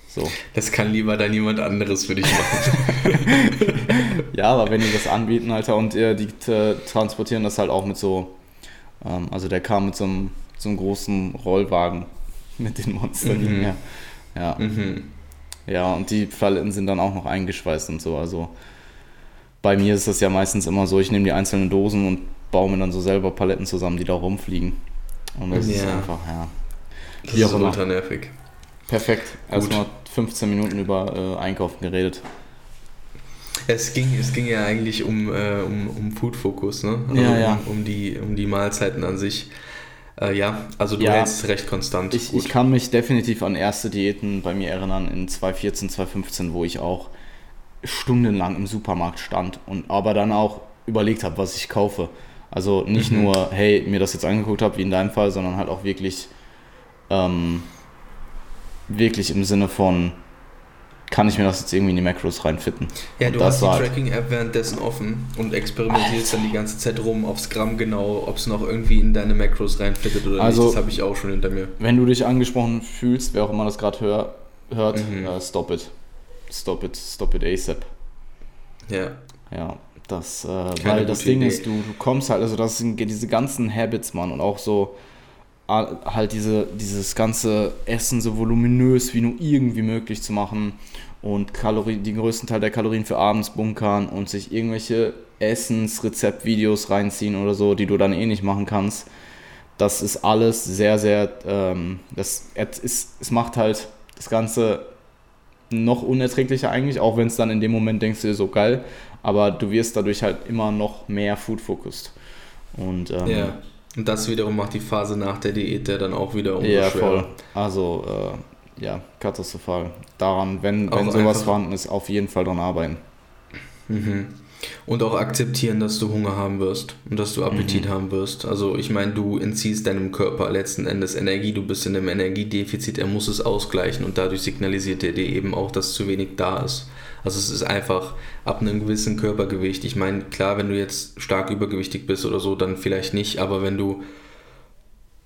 So. Das kann lieber dann jemand anderes für dich machen. ja, aber wenn die das anbieten, Alter, und äh, die äh, transportieren das halt auch mit so, ähm, also der kam mit so einem, so einem großen Rollwagen mit den Monstern. Mhm. Ja. Ja. Mhm. Ja, und die Paletten sind dann auch noch eingeschweißt und so, also bei mir ist das ja meistens immer so, ich nehme die einzelnen Dosen und baue mir dann so selber Paletten zusammen, die da rumfliegen. Und das ja. ist einfach, ja. Das ist ultra nervig. Perfekt. Erstmal 15 Minuten über äh, Einkaufen geredet. Es ging, es ging ja eigentlich um, äh, um, um Food-Fokus, ne? Also ja, ja. Um, um, die, um die Mahlzeiten an sich. Äh, ja, also du ja, hältst recht konstant. Ich, ich kann mich definitiv an erste Diäten bei mir erinnern in 2014, 2015, wo ich auch stundenlang im Supermarkt stand und aber dann auch überlegt habe, was ich kaufe. Also nicht Mhm. nur, hey, mir das jetzt angeguckt habe, wie in deinem Fall, sondern halt auch wirklich, ähm, wirklich im Sinne von, kann ich mir das jetzt irgendwie in die Macros reinfitten? Ja, du hast die halt- Tracking-App währenddessen offen und experimentierst dann die ganze Zeit rum aufs Gramm genau, ob es noch irgendwie in deine Macros reinfittet oder Also- nicht. Das habe ich auch schon hinter mir. Wenn du dich angesprochen fühlst, wer auch immer das gerade hör, hört, Mhm. äh, stop it. Stop it, stop it ASAP. Ja. Ja, das, äh, weil das Ding Idee. ist, du, du kommst halt, also das sind diese ganzen Habits, Mann, und auch so halt diese, dieses ganze Essen so voluminös wie nur irgendwie möglich zu machen und Kalorien, den größten Teil der Kalorien für abends bunkern und sich irgendwelche Essensrezeptvideos reinziehen oder so, die du dann eh nicht machen kannst. Das ist alles sehr, sehr, ähm, das ist, es macht halt das Ganze noch unerträglicher eigentlich, auch wenn es dann in dem Moment denkst du dir so geil, aber du wirst dadurch halt immer noch mehr Food-focused. Und ähm, ja. Und das wiederum macht die Phase nach der Diät ja dann auch wieder umso ja, voll. Also, äh, ja, katastrophal. Daran, wenn, Auch wenn sowas vorhanden ist, auf jeden Fall dran arbeiten. Mhm. Und auch akzeptieren, dass du Hunger haben wirst und dass du Appetit Mhm. haben wirst. Also ich meine, du entziehst deinem Körper letzten Endes Energie, du bist in einem Energiedefizit, er muss es ausgleichen und dadurch signalisiert er dir eben auch, dass zu wenig da ist. Also es ist einfach ab einem gewissen Körpergewicht. Ich meine, klar, wenn du jetzt stark übergewichtig bist oder so, dann vielleicht nicht, aber wenn du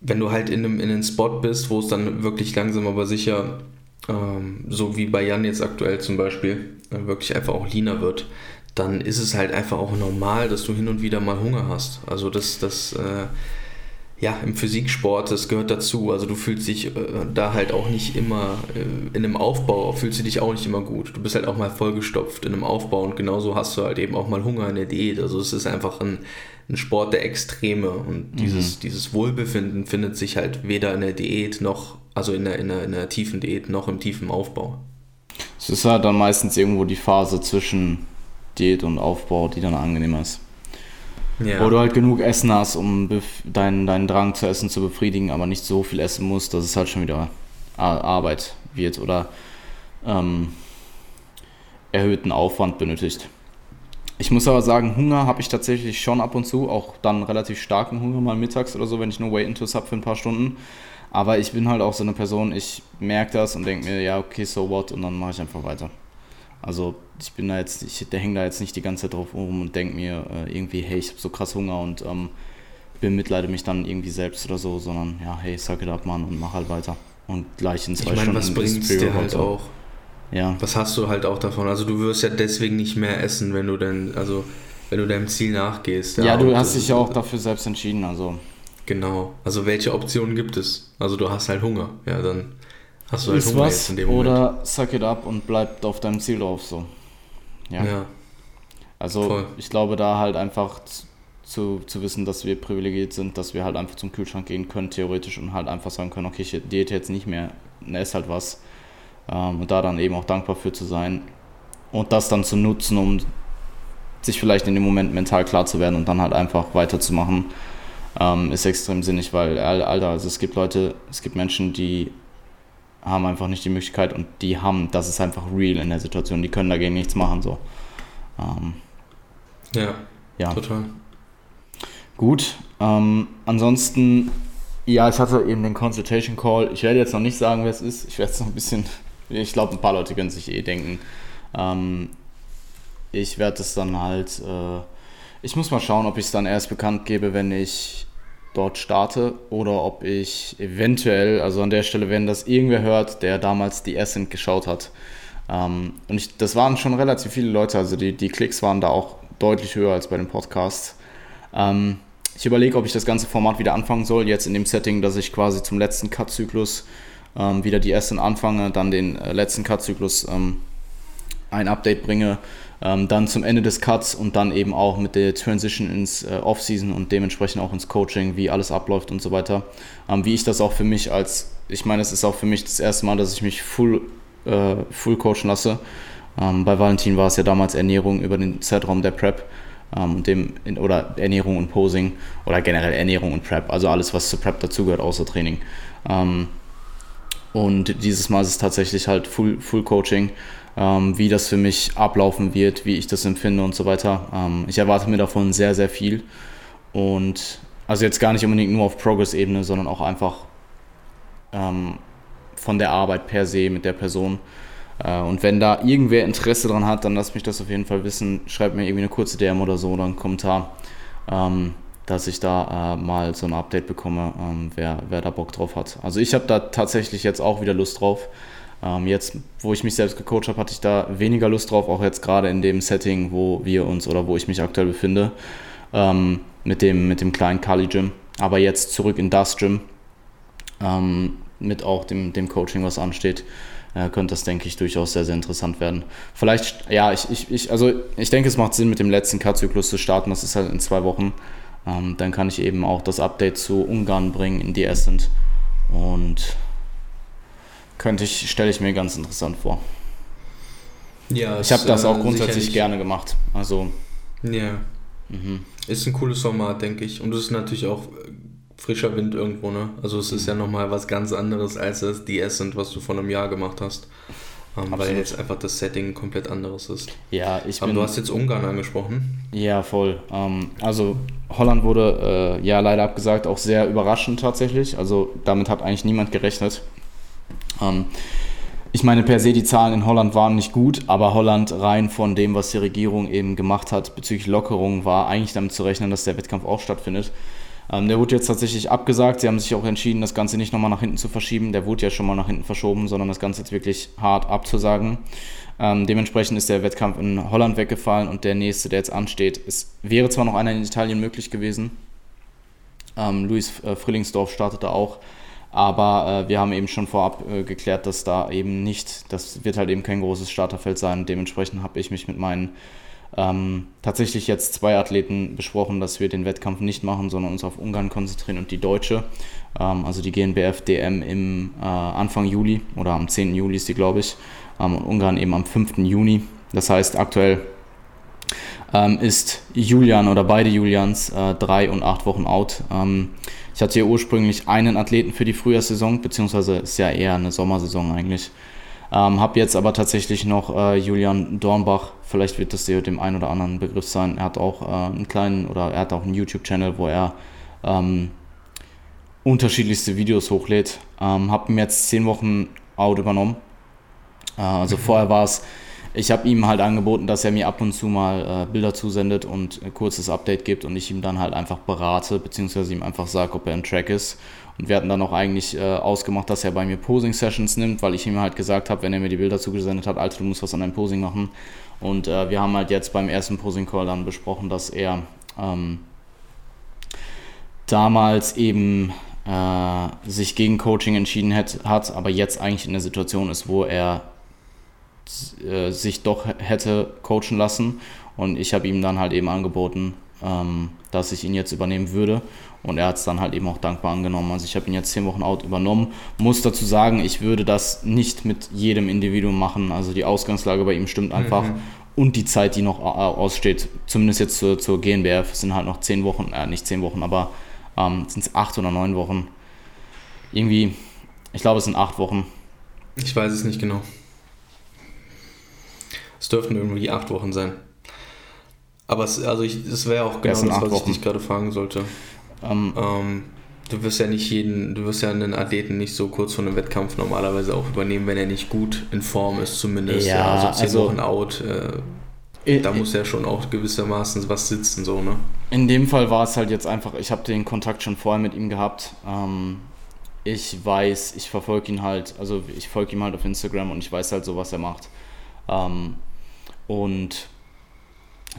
wenn du halt in einem, in einem Spot bist, wo es dann wirklich langsam aber sicher, ähm, so wie bei Jan jetzt aktuell zum Beispiel, äh, wirklich einfach auch leaner wird, dann ist es halt einfach auch normal, dass du hin und wieder mal Hunger hast. Also das, das äh, ja, im Physiksport, das gehört dazu. Also du fühlst dich äh, da halt auch nicht immer, äh, in einem Aufbau fühlst du dich auch nicht immer gut. Du bist halt auch mal vollgestopft in einem Aufbau und genauso hast du halt eben auch mal Hunger in der Diät. Also es ist einfach ein, ein Sport der Extreme und dieses, dieses Wohlbefinden findet sich halt weder in der Diät noch, also in der, in, der, in der tiefen Diät noch im tiefen Aufbau. Es ist halt dann meistens irgendwo die Phase zwischen Diät und Aufbau, die dann angenehmer ist. Ja. Wo du halt genug Essen hast, um deinen, deinen Drang zu essen zu befriedigen, aber nicht so viel essen musst, dass es halt schon wieder Ar- Arbeit wird oder ähm, erhöhten Aufwand benötigt. Ich muss aber sagen, Hunger habe ich tatsächlich schon ab und zu, auch dann relativ starken Hunger mal mittags oder so, wenn ich nur Wait Intus habe für ein paar Stunden. Aber ich bin halt auch so eine Person, ich merke das und denke mir, ja, okay, so what, und dann mache ich einfach weiter. Also ich bin da jetzt, ich der hänge da jetzt nicht die ganze Zeit drauf rum und denke mir äh, irgendwie, hey, ich habe so krass Hunger und ähm, bemitleide mich dann irgendwie selbst oder so, sondern ja, hey, suck it up, Mann, und mach halt weiter. Und gleich in ich zwei meine, Stunden was ist bringt es Pre-Workout dir halt auch? Ja, Was hast du halt auch davon? Also du wirst ja deswegen nicht mehr essen, wenn du denn, also wenn du deinem Ziel nachgehst. ja, du und hast dich ja auch dafür selbst entschieden, also Genau. Also welche Optionen gibt es? Also du hast halt Hunger. Ja, dann hast du halt ist Hunger was jetzt in dem Moment. oder suck it up und bleib auf deinem Ziel drauf, so. Ja, Ja. also voll. ich glaube da halt einfach zu, zu wissen, dass wir privilegiert sind, dass wir halt einfach zum Kühlschrank gehen können, theoretisch, und halt einfach sagen können, okay, ich diete jetzt nicht mehr, ne, ess halt was. Ähm, und da dann eben auch dankbar für zu sein und das dann zu nutzen, um sich vielleicht in dem Moment mental klar zu werden und dann halt einfach weiterzumachen, ähm, ist extrem sinnig, weil, Al- Alter, also es gibt Leute, es gibt Menschen, die haben einfach nicht die Möglichkeit und die haben, das ist einfach real in der Situation, die können dagegen nichts machen, so. Ähm, Ja, ja. total. Gut, ähm, ansonsten, ja, ich hatte eben den Consultation Call. Ich werde jetzt noch nicht sagen, wer es ist. Ich werde es noch ein bisschen, ich glaube, ein paar Leute können sich eh denken. Ähm, ich werde es dann halt, äh, ich muss mal schauen, ob ich es dann erst bekannt gebe, wenn ich dort starte oder ob ich eventuell, also an der Stelle, wenn das irgendwer hört, der damals die Ascent geschaut hat. Ähm, und ich, das waren schon relativ viele Leute, also die, die Klicks waren da auch deutlich höher als bei dem Podcast. Ähm, ich überlege, ob ich das ganze Format wieder anfangen soll, jetzt in dem Setting, dass ich quasi zum letzten Cut-Zyklus ähm, wieder die Ascent anfange, dann den äh, letzten Cut-Zyklus ähm, ein Update bringe, ähm, dann zum Ende des Cuts und dann eben auch mit der Transition ins äh, Off-Season und dementsprechend auch ins Coaching, wie alles abläuft und so weiter. Ähm, wie ich das auch für mich als, ich meine, es ist auch für mich das erste Mal, dass ich mich full, äh, full coachen lasse. Ähm, bei Valentin war es ja damals Ernährung über den Zeitraum der Prep ähm, dem, in, oder Ernährung und Posing oder generell Ernährung und Prep, also alles, was zur Prep dazugehört, außer Training. Ähm, Und dieses Mal ist es tatsächlich halt Full, Full Coaching, ähm, wie das für mich ablaufen wird, wie ich das empfinde und so weiter. Ähm, ich erwarte mir davon sehr, sehr viel. Und also jetzt gar nicht unbedingt nur auf Progress-Ebene, sondern auch einfach ähm, von der Arbeit per se mit der Person. Äh, und wenn da irgendwer Interesse dran hat, dann lasst mich das auf jeden Fall wissen. Schreibt mir irgendwie eine kurze DM oder so oder einen Kommentar, ähm, dass ich da äh, mal so ein Update bekomme, ähm, wer, wer da Bock drauf hat. Also ich habe da tatsächlich jetzt auch wieder Lust drauf. Ähm, jetzt, wo ich mich selbst gecoacht habe, hatte ich da weniger Lust drauf, auch jetzt gerade in dem Setting, wo wir uns oder wo ich mich aktuell befinde, ähm, mit, dem, mit dem kleinen Kali Gym. Aber jetzt zurück in das Gym, ähm, mit auch dem, dem Coaching, was ansteht, äh, könnte das, denke ich, durchaus sehr, sehr interessant werden. Vielleicht, ja, ich, ich, ich, also ich denke, es macht Sinn, mit dem letzten Cut-Zyklus zu starten. Das ist halt in zwei Wochen. Ähm, dann kann ich eben auch das Update zu Ungarn bringen in die Ascent. Und könnte ich, stelle ich mir ganz interessant vor. Ja, ich habe das auch äh, grundsätzlich gerne gemacht. Also. Ja. Mhm. Ist ein cooles Format, denke ich. Und es ist natürlich auch frischer Wind irgendwo, ne? Also es ist ja nochmal was ganz anderes als das DS sind, was du vor einem Jahr gemacht hast. Ähm, weil jetzt einfach das Setting komplett anderes ist. Ja, ich Aber bin, du hast jetzt Ungarn angesprochen. Ja, voll. Ähm, also Holland wurde äh, ja leider abgesagt, auch sehr überraschend tatsächlich. Also damit hat eigentlich niemand gerechnet. Ähm, ich meine, per se, die Zahlen in Holland waren nicht gut, aber Holland rein von dem, was die Regierung eben gemacht hat bezüglich Lockerung, war eigentlich damit zu rechnen, dass der Wettkampf auch stattfindet. Ähm, der wurde jetzt tatsächlich abgesagt. Sie haben sich auch entschieden, das Ganze nicht nochmal nach hinten zu verschieben. Der wurde ja schon mal nach hinten verschoben, sondern das Ganze jetzt wirklich hart abzusagen. Ähm, dementsprechend ist der Wettkampf in Holland weggefallen und der nächste, der jetzt ansteht, es wäre zwar noch einer in Italien möglich gewesen. Ähm, Luis äh, Frillingsdorf startete auch, aber äh, wir haben eben schon vorab äh, geklärt, dass da eben nicht, das wird halt eben kein großes Starterfeld sein. Dementsprechend habe ich mich mit meinen ähm, tatsächlich jetzt zwei Athleten besprochen, dass wir den Wettkampf nicht machen, sondern uns auf Ungarn konzentrieren und die Deutsche. Ähm, also die GNBF DM im äh, Anfang Juli oder am 10. Juli ist die, glaube ich. Ähm, und Ungarn eben am 5. Juni. Das heißt, aktuell ähm, ist Julian oder beide Julians äh, drei und acht Wochen out. Ähm, ich hatte hier ursprünglich einen Athleten für die Frühjahrssaison, beziehungsweise ist ja eher eine Sommersaison eigentlich. Ähm, habe jetzt aber tatsächlich noch äh, Julian Dornbach, vielleicht wird das dem einen oder anderen Begriff sein. Er hat auch äh, einen kleinen oder er hat auch einen YouTube-Channel, wo er ähm, unterschiedlichste Videos hochlädt. Ähm, habe ihm jetzt zehn Wochen out übernommen. Äh, also mhm. vorher war es, ich habe ihm halt angeboten, dass er mir ab und zu mal äh, Bilder zusendet und ein kurzes Update gibt und ich ihm dann halt einfach berate, beziehungsweise ihm einfach sage, ob er im Track ist. Und wir hatten dann auch eigentlich äh, ausgemacht, dass er bei mir Posing-Sessions nimmt, weil ich ihm halt gesagt habe, wenn er mir die Bilder zugesendet hat, Alter, du musst was an deinem Posing machen. Und äh, wir haben halt jetzt beim ersten Posing-Call dann besprochen, dass er ähm, damals eben äh, sich gegen Coaching entschieden hat, hat, aber jetzt eigentlich in der Situation ist, wo er äh, sich doch hätte coachen lassen. Und ich habe ihm dann halt eben angeboten, ähm, dass ich ihn jetzt übernehmen würde. Und er hat es dann halt eben auch dankbar angenommen. Also ich habe ihn jetzt zehn Wochen out übernommen. Muss dazu sagen, ich würde das nicht mit jedem Individuum machen. Also die Ausgangslage bei ihm stimmt einfach. Mhm. Und die Zeit, die noch aussteht, zumindest jetzt zur, zur GNBF, sind halt noch zehn Wochen, äh, nicht zehn Wochen, aber ähm, sind es acht oder neun Wochen. Irgendwie, ich glaube, es sind acht Wochen. Ich weiß es nicht genau. Dürften irgendwie acht Wochen sein. Aber es, also es wäre auch genau das, was Wochen. ich dich gerade fragen sollte. Ähm, ähm, du wirst ja nicht jeden, du wirst ja einen Athleten nicht so kurz vor einem Wettkampf normalerweise auch übernehmen, wenn er nicht gut in Form ist, zumindest. Ja, ja also zehn also, Wochen out. Äh, da muss ja schon auch gewissermaßen was sitzen, so, ne? In dem Fall war es halt jetzt einfach, ich habe den Kontakt schon vorher mit ihm gehabt. Ähm, ich weiß, ich verfolge ihn halt, also ich folge ihm halt auf Instagram und ich weiß halt so, was er macht. Ähm, und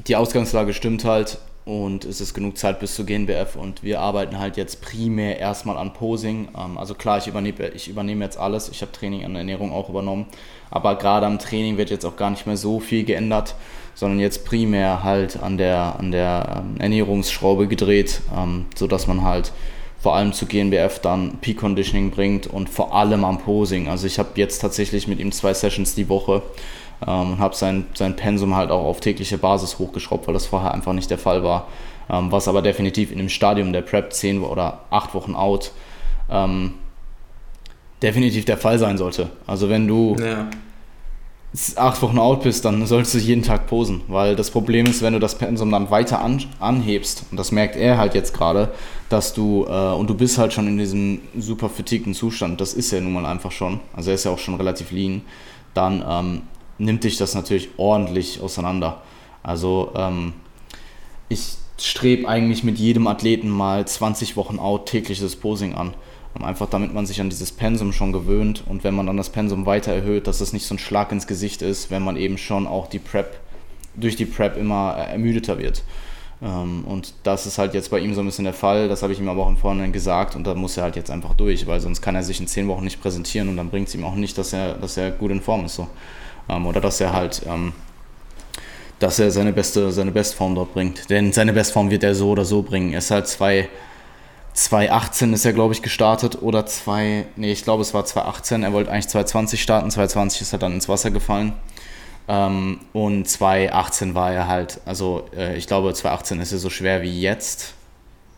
die Ausgangslage stimmt halt und es ist genug Zeit bis zur GNBF und wir arbeiten halt jetzt primär erstmal an Posing. Ähm, also klar, ich übernehme, ich übernehme jetzt alles. Ich habe Training an Ernährung auch übernommen. Aber gerade am Training wird jetzt auch gar nicht mehr so viel geändert, sondern jetzt primär halt an der, an der ähm, Ernährungsschraube gedreht, ähm, sodass man halt vor allem zu GNBF dann Peak Conditioning bringt und vor allem am Posing. Also ich habe jetzt tatsächlich mit ihm zwei Sessions die Woche und habe sein, sein Pensum halt auch auf tägliche Basis hochgeschraubt, weil das vorher einfach nicht der Fall war. Ähm, was aber definitiv in dem Stadium der Prep 10 oder 8 Wochen out ähm, definitiv der Fall sein sollte. Also wenn du Ja. acht Wochen out bist, dann solltest du jeden Tag posen. Weil das Problem ist, wenn du das Pensum dann weiter an, anhebst, und das merkt er halt jetzt gerade, dass du, äh, und du bist halt schon in diesem super fatigten Zustand, das ist er nun mal einfach schon, also er ist ja auch schon relativ lean, dann ähm, nimmt dich das natürlich ordentlich auseinander. Also ähm, ich strebe eigentlich mit jedem Athleten mal 20 Wochen out tägliches Posing an. Einfach damit man sich an dieses Pensum schon gewöhnt und wenn man dann das Pensum weiter erhöht, dass es nicht so ein Schlag ins Gesicht ist, wenn man eben schon auch die Prep, durch die Prep immer äh, ermüdeter wird. Ähm, Und das ist halt jetzt bei ihm so ein bisschen der Fall. Das habe ich ihm aber auch im Vorhinein gesagt und da muss er halt jetzt einfach durch, weil sonst kann er sich in 10 Wochen nicht präsentieren und dann bringt es ihm auch nicht, dass er, dass er gut in Form ist. So. Ähm, Oder dass er halt ähm, dass er seine beste, seine Bestform dort bringt. Denn seine Bestform wird er so oder so bringen. Er ist halt 2, 2018 ist er, glaube ich, gestartet oder 2, nee, ich glaube es war 2018. Er wollte eigentlich 2020 starten, 2020 ist er dann ins Wasser gefallen. Ähm, und 2018 war er halt, also äh, ich glaube 2018 ist er so schwer wie jetzt.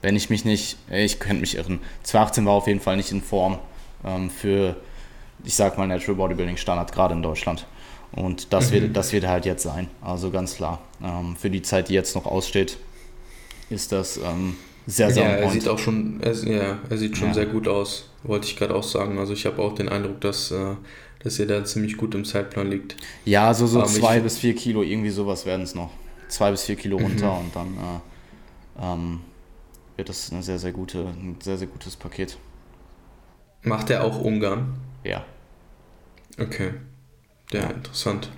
Wenn ich mich nicht, äh, ich könnte mich irren. 2018 war auf jeden Fall nicht in Form für, ich sag mal, Natural Bodybuilding Standard, gerade in Deutschland. Und das, wird, das wird halt jetzt sein. Also ganz klar. Ähm, für die Zeit, die jetzt noch aussteht, ist das ähm, sehr, sehr Ja, er sieht auch schon, er, ja, er sieht schon Ja. sehr gut aus, wollte ich gerade auch sagen. Also ich habe auch den Eindruck, dass, äh, dass er da ziemlich gut im Zeitplan liegt. Ja, so, so Aber mich- zwei bis vier Kilo, irgendwie sowas werden es noch. Zwei bis vier Mhm. Kilo runter und dann äh, ähm, wird das eine sehr, sehr gute, ein sehr, sehr gutes Paket. Macht er auch Ungarn? Ja. Okay. Ja, interessant.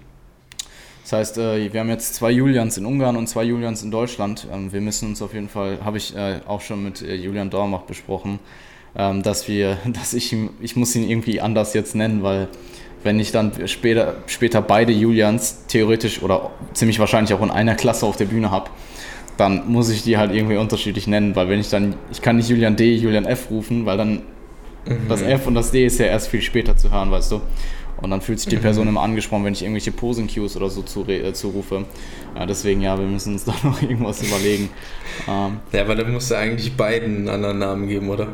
Das heißt, äh, wir haben jetzt zwei Julians in Ungarn und zwei Julians in Deutschland. Ähm, wir müssen uns auf jeden Fall, habe ich äh, auch schon mit äh, Julian Dormach besprochen, ähm, dass wir, dass ich ihm, ich muss ihn irgendwie anders jetzt nennen, weil wenn ich dann später, später beide Julians theoretisch oder ziemlich wahrscheinlich auch in einer Klasse auf der Bühne habe, dann muss ich die halt irgendwie unterschiedlich nennen, weil wenn ich dann, ich kann nicht Julian D, Julian F rufen, weil dann das F und das D ist ja erst viel später zu hören, weißt du. Und dann fühlt sich die Person immer angesprochen, wenn ich irgendwelche Posen-Cues oder so zu, äh, zurufe. Ja, deswegen, ja, wir müssen uns da noch irgendwas überlegen. Ähm, Ja, aber dann musst du eigentlich beiden einen anderen Namen geben, oder?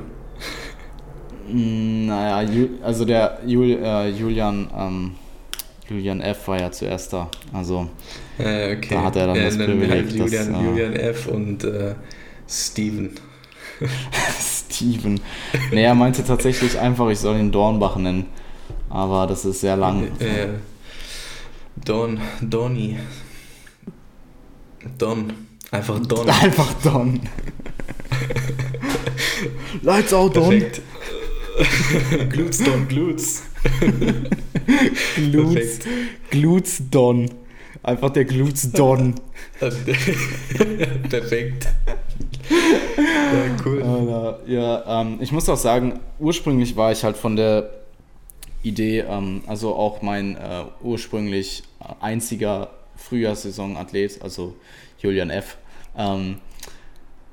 mh, naja, Ju, also der Jul, äh, Julian, ähm, Julian F. war ja zuerst da. Also, Äh, okay. Da hat er dann das Privileg, halt dass, Julian, äh, Julian F. und äh, Steven. Steven. Er meinte tatsächlich einfach, ich soll ihn Dornbach nennen. Aber das ist sehr lang. Äh, Don, Donny. Don. Einfach Don. Einfach Don. Lights out, Don. Glutes, Don, Glutes. Glutes. Glutes Don. Einfach der Glutes Don. Perfekt. Ja, cool. Ja, ähm, ich muss auch sagen, ursprünglich war ich halt von der Idee, ähm, also auch mein äh, ursprünglich einziger Frühjahrssaison-Athlet, also Julian F. Ähm,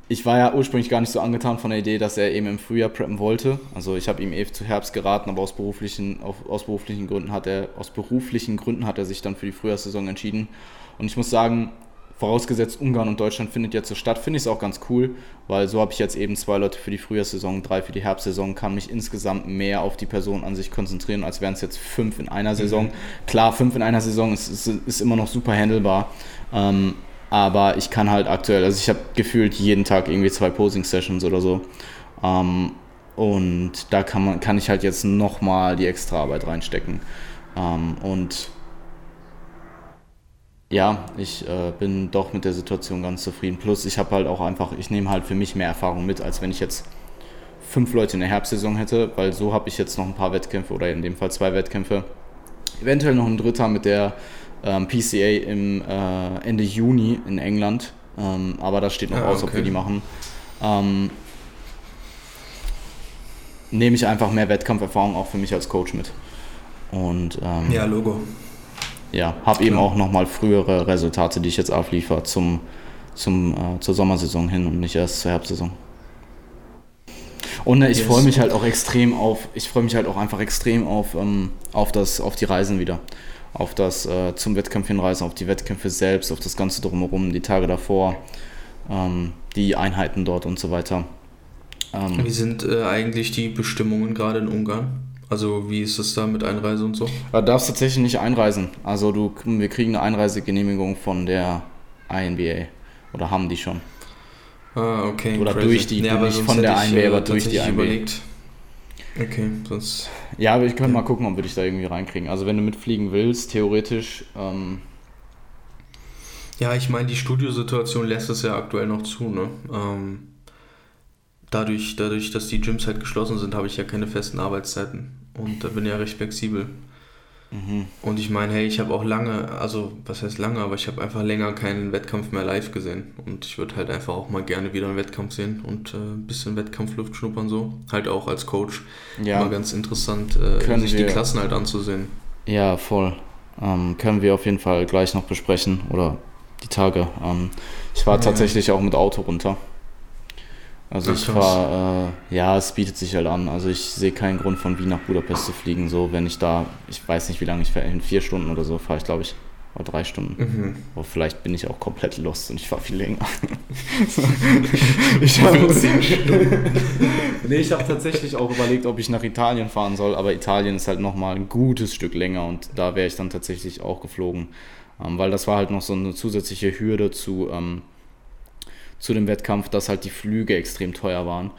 ich war ja ursprünglich gar nicht so angetan von der Idee, dass er eben im Frühjahr preppen wollte. Also ich habe ihm eben zu Herbst geraten, aber aus beruflichen, auf, aus beruflichen Gründen hat er, aus beruflichen Gründen hat er sich dann für die Frühjahrssaison entschieden. Und ich muss sagen, vorausgesetzt Ungarn und Deutschland findet jetzt so statt, finde ich es auch ganz cool, weil so habe ich jetzt eben zwei Leute für die Frühjahrssaison, drei für die Herbstsaison, kann mich insgesamt mehr auf die Person an sich konzentrieren, als wären es jetzt fünf in einer Saison. Klar, fünf in einer Saison ist, ist, ist immer noch super handelbar, ähm, aber ich kann halt aktuell, also ich habe gefühlt jeden Tag irgendwie zwei Posing-Sessions oder so. Ähm, und da kann, man, kann ich halt jetzt nochmal die Extraarbeit reinstecken. Ähm, und ja, ich äh, bin doch mit der Situation ganz zufrieden. Plus, ich habe halt auch einfach, ich nehme halt für mich mehr Erfahrung mit, als wenn ich jetzt fünf Leute in der Herbstsaison hätte, weil so habe ich jetzt noch ein paar Wettkämpfe oder in dem Fall zwei Wettkämpfe. Eventuell noch ein dritter mit der ähm, PCA im äh, Ende Juni in England. Ähm, aber das steht noch Ah, aus, ob okay. wir die machen. Ähm, nehme ich einfach mehr Wettkampferfahrung auch für mich als Coach mit. Und ähm, Ja, Logo. Ja, habe eben auch nochmal frühere Resultate, die ich jetzt abliefere, zum, zum, äh, zur Sommersaison hin und nicht erst zur Herbstsaison. Und ne, ich Yes. freue mich halt auch extrem auf, ich freue mich halt auch einfach extrem auf, ähm, auf, das, auf die Reisen wieder. Auf das äh, zum Wettkampf hinreisen, auf die Wettkämpfe selbst, auf das Ganze drumherum, die Tage davor, ähm, die Einheiten dort und so weiter. Ähm, Wie sind äh, eigentlich die Bestimmungen gerade in Ungarn? Also wie ist es da mit Einreise und so? Du darfst tatsächlich nicht einreisen. Also du, wir kriegen eine Einreisegenehmigung von der INBA. Oder haben die schon. Ah, okay. Oder crazy. durch die, ja, nicht von der INBA, äh, aber durch die INBA. überlegt. Okay, sonst. Ja, aber ich könnte mal gucken, ob wir dich da irgendwie reinkriegen. Also wenn du mitfliegen willst, theoretisch, ähm, Ja, ich meine, die Studiosituation lässt es ja aktuell noch zu, ne? Ähm, dadurch, dadurch, dass die Gyms halt geschlossen sind, habe ich ja keine festen Arbeitszeiten. Und da bin ich ja recht flexibel. mhm. Und ich meine, hey, ich habe auch lange, also was heißt lange, aber ich habe einfach länger keinen Wettkampf mehr live gesehen. Und ich würde halt einfach auch mal gerne wieder einen Wettkampf sehen und äh, ein bisschen Wettkampfluft schnuppern so. Halt auch als Coach. ja, Immer ganz interessant, äh, sich die wir- Klassen halt anzusehen. ja, voll. Ähm, können wir auf jeden Fall gleich noch besprechen oder die Tage. Ähm, ich war Ja. tatsächlich auch mit Auto runter. Also Ach, ich war, äh, ja, es bietet sich halt an. Also ich sehe keinen Grund von Wien nach Budapest zu fliegen. So, wenn ich da, ich weiß nicht, wie lange ich fahre, in vier Stunden oder so fahre ich, glaube ich, oder drei Stunden. Mhm. Aber vielleicht bin ich auch komplett lost und ich fahre viel länger. ich habe nee, ich habe tatsächlich auch überlegt, ob ich nach Italien fahren soll, aber Italien ist halt nochmal ein gutes Stück länger und da wäre ich dann tatsächlich auch geflogen. Ähm, weil das war halt noch so eine zusätzliche Hürde zu, ähm, zu dem Wettkampf, dass halt die Flüge extrem teuer waren.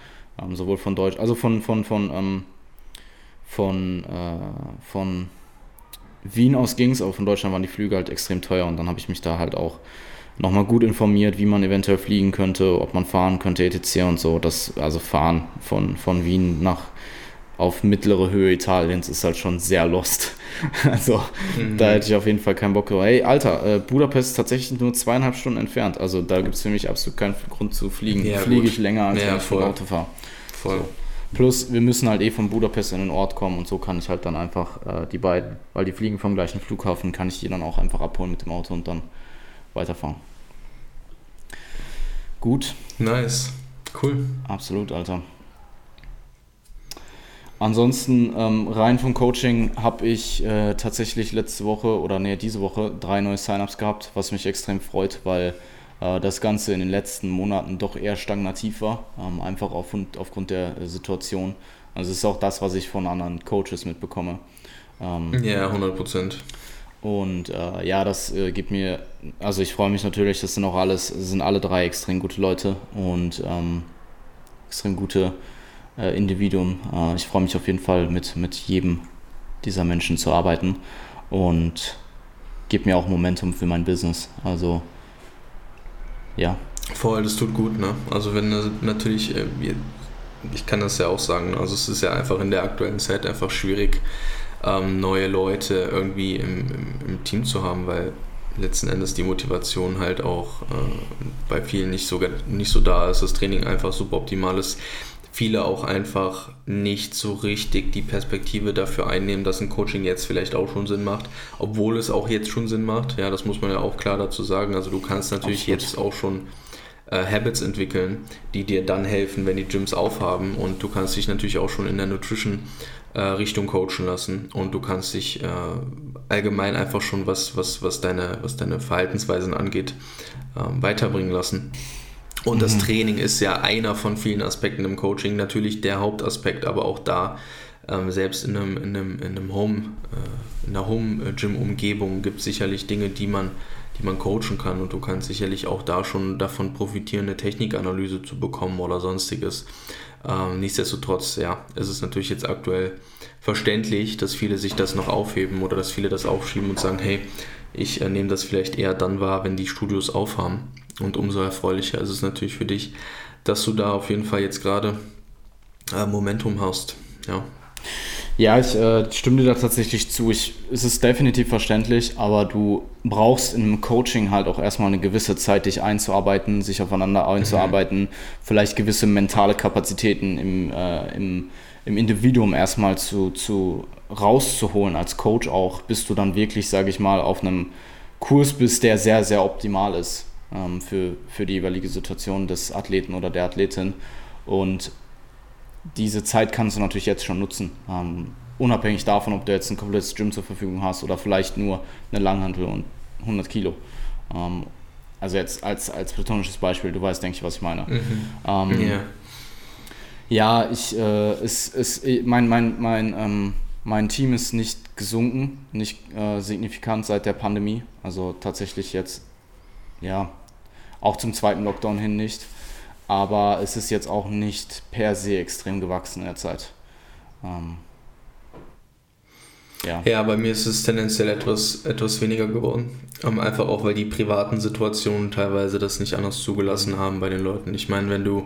Ähm, sowohl von Deutsch, also von, von, von, ähm, von, äh, von Wien aus ging es, aber von Deutschland waren die Flüge halt extrem teuer und dann habe ich mich da halt auch nochmal gut informiert, wie man eventuell fliegen könnte, ob man fahren könnte, etc. und so. Das, also fahren von, von Wien nach auf mittlere Höhe Italiens ist halt schon sehr lost. Also Mhm. da hätte ich auf jeden Fall keinen Bock drauf. Hey, Alter, äh, Budapest ist tatsächlich nur zweieinhalb Stunden entfernt. Also da gibt es für mich absolut keinen Grund zu fliegen. Ja, Fliege gut. ich länger, als Ja, wenn ich voll. Auto fahre. Voll. So. Plus, wir müssen halt eh von Budapest in den Ort kommen und so kann ich halt dann einfach äh, die beiden, weil die fliegen vom gleichen Flughafen, kann ich die dann auch einfach abholen mit dem Auto und dann weiterfahren. Gut, Nice. Cool. absolut, Alter. Ansonsten, ähm, rein vom Coaching habe ich äh, tatsächlich letzte Woche oder nee, diese Woche drei neue Sign-ups gehabt, was mich extrem freut, weil äh, das Ganze in den letzten Monaten doch eher stagnativ war, ähm, einfach auf, aufgrund der äh, Situation. Also es ist auch das, was ich von anderen Coaches mitbekomme. Ähm, Ja, 100 Prozent. und äh, ja, das äh, gibt mir, also ich freue mich natürlich, das sind auch alles, es sind alle drei extrem gute Leute und ähm, extrem gute äh, Individuen. Äh, ich freue mich auf jeden Fall mit, mit jedem dieser Menschen zu arbeiten und gibt mir auch Momentum für mein Business. Also ja, Voll, das tut gut, ne? Also wenn natürlich, äh, ich kann das ja auch sagen, also es ist ja einfach in der aktuellen Zeit einfach schwierig, ähm, neue Leute irgendwie im, im, im Team zu haben, weil letzten Endes die Motivation halt auch äh, bei vielen nicht so, nicht so da ist, das Training einfach super optimal ist. Viele auch einfach nicht so richtig die Perspektive dafür einnehmen, dass ein Coaching jetzt vielleicht auch schon Sinn macht, obwohl es auch jetzt schon Sinn macht. Ja, das muss man ja auch klar dazu sagen. Also du kannst natürlich Absolut. jetzt auch schon äh, Habits entwickeln, die dir dann helfen, wenn die Gyms aufhaben. Und du kannst dich natürlich auch schon in der Nutrition äh, Richtung coachen lassen. Und du kannst dich äh, allgemein einfach schon, was, was, was, deine, was deine Verhaltensweisen angeht, ähm, weiterbringen lassen. Und das Training ist ja einer von vielen Aspekten im Coaching, natürlich der Hauptaspekt, aber auch da, ähm, selbst in einem, in einem, in einem Home, äh, in einer Home-Gym-Umgebung gibt es sicherlich Dinge, die man, die man coachen kann. Und du kannst sicherlich auch da schon davon profitieren, eine Technikanalyse zu bekommen oder sonstiges. Ähm, nichtsdestotrotz, ja, ist es natürlich jetzt aktuell verständlich, dass viele sich das noch aufheben oder dass viele das aufschieben und sagen, hey, ich äh, nehme das vielleicht eher dann wahr, wenn die Studios aufhaben. Und umso erfreulicher ist es natürlich für dich, dass du da auf jeden Fall jetzt gerade äh, Momentum hast. Ja. Ja, ich äh, stimme dir da tatsächlich zu. Ich, es ist definitiv verständlich, aber du brauchst in einem Coaching halt auch erstmal eine gewisse Zeit, dich einzuarbeiten, sich aufeinander einzuarbeiten, vielleicht gewisse mentale Kapazitäten im, äh, im, im Individuum erstmal zu, zu rauszuholen als Coach auch, bis du dann wirklich, sage ich mal, auf einem Kurs bist, der sehr, sehr optimal ist ähm, für, für die jeweilige Situation des Athleten oder der Athletin. Und diese Zeit kannst du natürlich jetzt schon nutzen. Ähm, unabhängig davon, ob du jetzt ein komplettes Gym zur Verfügung hast oder vielleicht nur eine Langhantel und 100 Kilo. Ähm, also jetzt als, als platonisches Beispiel, du weißt, denke ich, was ich meine. Ähm, Ja. Ja, ich, äh, es, es, mein, mein, mein, ähm, mein Team ist nicht gesunken, nicht äh, signifikant seit der Pandemie. Also tatsächlich jetzt, ja, auch zum zweiten Lockdown hin nicht. Aber es ist jetzt auch nicht per se extrem gewachsen in der Zeit. Ähm, ja. ja, bei mir ist es tendenziell etwas, etwas weniger geworden. Ähm, einfach auch, weil die privaten Situationen teilweise das nicht anders zugelassen haben bei den Leuten. Ich meine, wenn du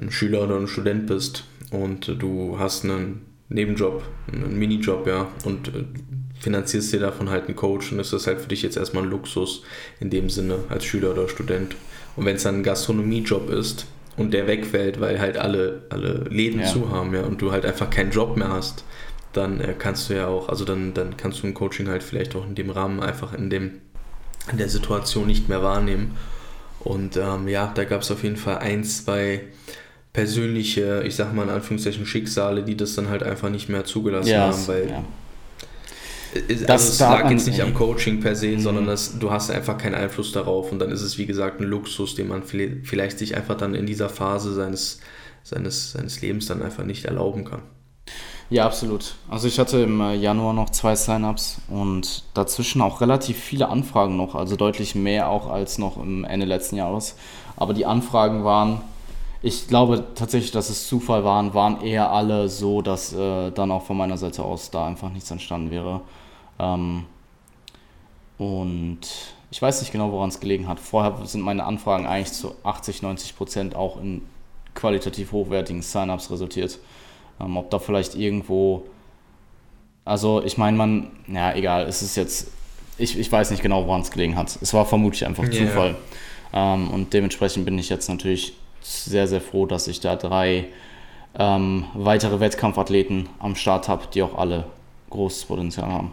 ein Schüler oder ein Student bist und du hast einen Nebenjob, einen Minijob, ja, und äh, finanzierst dir davon halt einen Coach und ist das halt für dich jetzt erstmal ein Luxus in dem Sinne als Schüler oder Student. Und wenn es dann ein Gastronomiejob ist und der wegfällt, weil halt alle, alle Läden ja. zu haben, ja, und du halt einfach keinen Job mehr hast, dann äh, kannst du ja auch, also dann, dann kannst du ein Coaching halt vielleicht auch in dem Rahmen einfach in dem in der Situation nicht mehr wahrnehmen. Und ähm, ja, da gab es auf jeden Fall ein, zwei persönliche, ich sag mal in Anführungszeichen Schicksale, die das dann halt einfach nicht mehr zugelassen ja, haben, weil ja. also das es lag jetzt nicht am Coaching per se, mhm. sondern das, du hast einfach keinen Einfluss darauf und dann ist es wie gesagt ein Luxus, den man vielleicht sich einfach dann in dieser Phase seines, seines, seines Lebens dann einfach nicht erlauben kann. Ja, absolut. Also ich hatte im äh, Januar noch zwei Sign-ups und dazwischen auch relativ viele Anfragen noch, also deutlich mehr auch als noch im Ende letzten Jahres. Aber die Anfragen waren, ich glaube tatsächlich, dass es Zufall waren, waren eher alle so, dass äh, dann auch von meiner Seite aus da einfach nichts entstanden wäre. Ähm, und ich weiß nicht genau, woran es gelegen hat. Vorher sind meine Anfragen eigentlich zu 80, 90 Prozent auch in qualitativ hochwertigen Sign-ups resultiert. Ähm, ob da vielleicht irgendwo, also ich meine, man, ja, egal, es ist jetzt, ich, ich weiß nicht genau, woran es gelegen hat. Es war vermutlich einfach yeah. Zufall. Ähm, und dementsprechend bin ich jetzt natürlich sehr, sehr froh, dass ich da drei ähm, weitere Wettkampfathleten am Start habe, die auch alle großes Potenzial haben.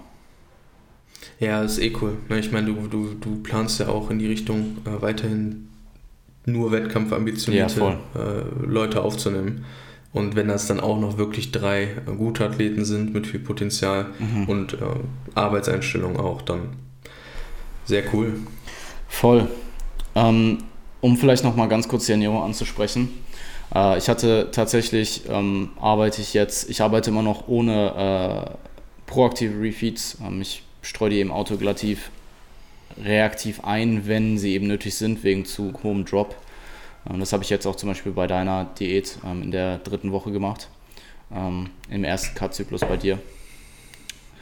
Ja, ist eh cool. Ich meine, du, du, du planst ja auch in die Richtung äh, weiterhin nur wettkampfambitionierte ja, äh, Leute aufzunehmen. Und wenn das dann auch noch wirklich drei gute Athleten sind mit viel Potenzial mhm. und äh, Arbeitseinstellung auch, dann sehr cool. Voll. Ähm, um vielleicht noch mal ganz kurz die Ernährung anzusprechen. Äh, ich hatte tatsächlich, ähm, arbeite ich jetzt, ich arbeite immer noch ohne äh, proaktive Refeeds. Ähm, ich streue die eben autoglativ reaktiv ein, wenn sie eben nötig sind, wegen zu hohem Drop. Ähm, das habe ich jetzt auch zum Beispiel bei deiner Diät ähm, in der dritten Woche gemacht, ähm, im ersten Cut-Zyklus bei dir.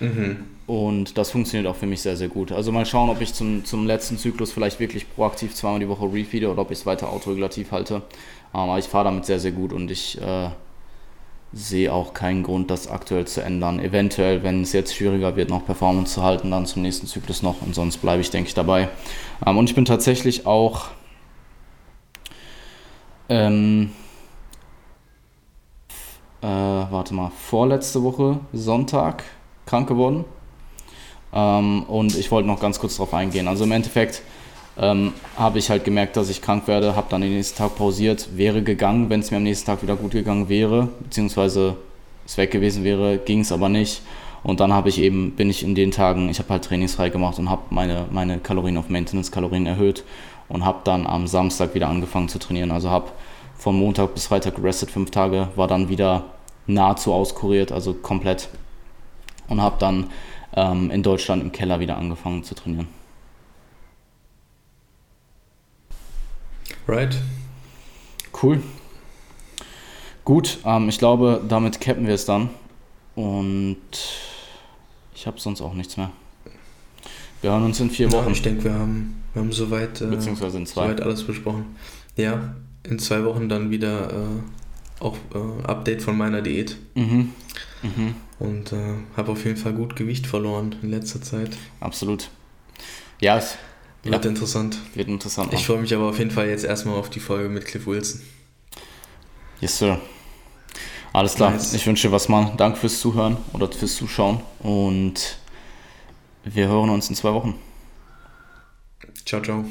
Mhm. Und das funktioniert auch für mich sehr, sehr gut. Also mal schauen, ob ich zum, zum letzten Zyklus vielleicht wirklich proaktiv zweimal die Woche refeede oder ob ich es weiter autoregulativ halte. Aber ich fahre damit sehr, sehr gut und ich äh, sehe auch keinen Grund, das aktuell zu ändern. Eventuell, wenn es jetzt schwieriger wird, noch Performance zu halten, dann zum nächsten Zyklus noch und sonst bleibe ich, denke ich, dabei. Ähm, und ich bin tatsächlich auch ähm, äh, warte mal, vorletzte Woche Sonntag krank geworden. Ähm, und ich wollte noch ganz kurz darauf eingehen. Also im Endeffekt ähm, habe ich halt gemerkt, dass ich krank werde, habe dann den nächsten Tag pausiert, wäre gegangen, wenn es mir am nächsten Tag wieder gut gegangen wäre, beziehungsweise es weg gewesen wäre, ging es aber nicht. Und dann habe ich eben, bin ich in den Tagen, ich habe halt trainingsfrei gemacht und habe meine, meine Kalorien auf Maintenance-Kalorien erhöht und habe dann am Samstag wieder angefangen zu trainieren. Also habe von Montag bis Freitag gerestet, fünf Tage, war dann wieder nahezu auskuriert, also komplett. Und habe dann ähm, in Deutschland im Keller wieder angefangen zu trainieren. Right. Cool. Gut, ähm, ich glaube, damit cappen wir es dann. Und ich habe sonst auch nichts mehr. Wir hören uns in vier Wochen. Ja, ich denke, wir haben, wir haben soweit, äh, Beziehungsweise in zwei. soweit alles besprochen. Ja, in zwei Wochen dann wieder äh, auch äh, Update von meiner Diät. Mhm. Mhm. Und äh, habe auf jeden Fall gut Gewicht verloren in letzter Zeit. Absolut. Ja, es wird ja, interessant. Wird interessant. Ich freue mich aber auf jeden Fall jetzt erstmal auf die Folge mit Cliff Wilson. Yes, Sir. Alles klar. Nice. Ich wünsche dir was, Mann. Danke fürs Zuhören oder fürs Zuschauen. Und wir hören uns in zwei Wochen. Ciao, ciao.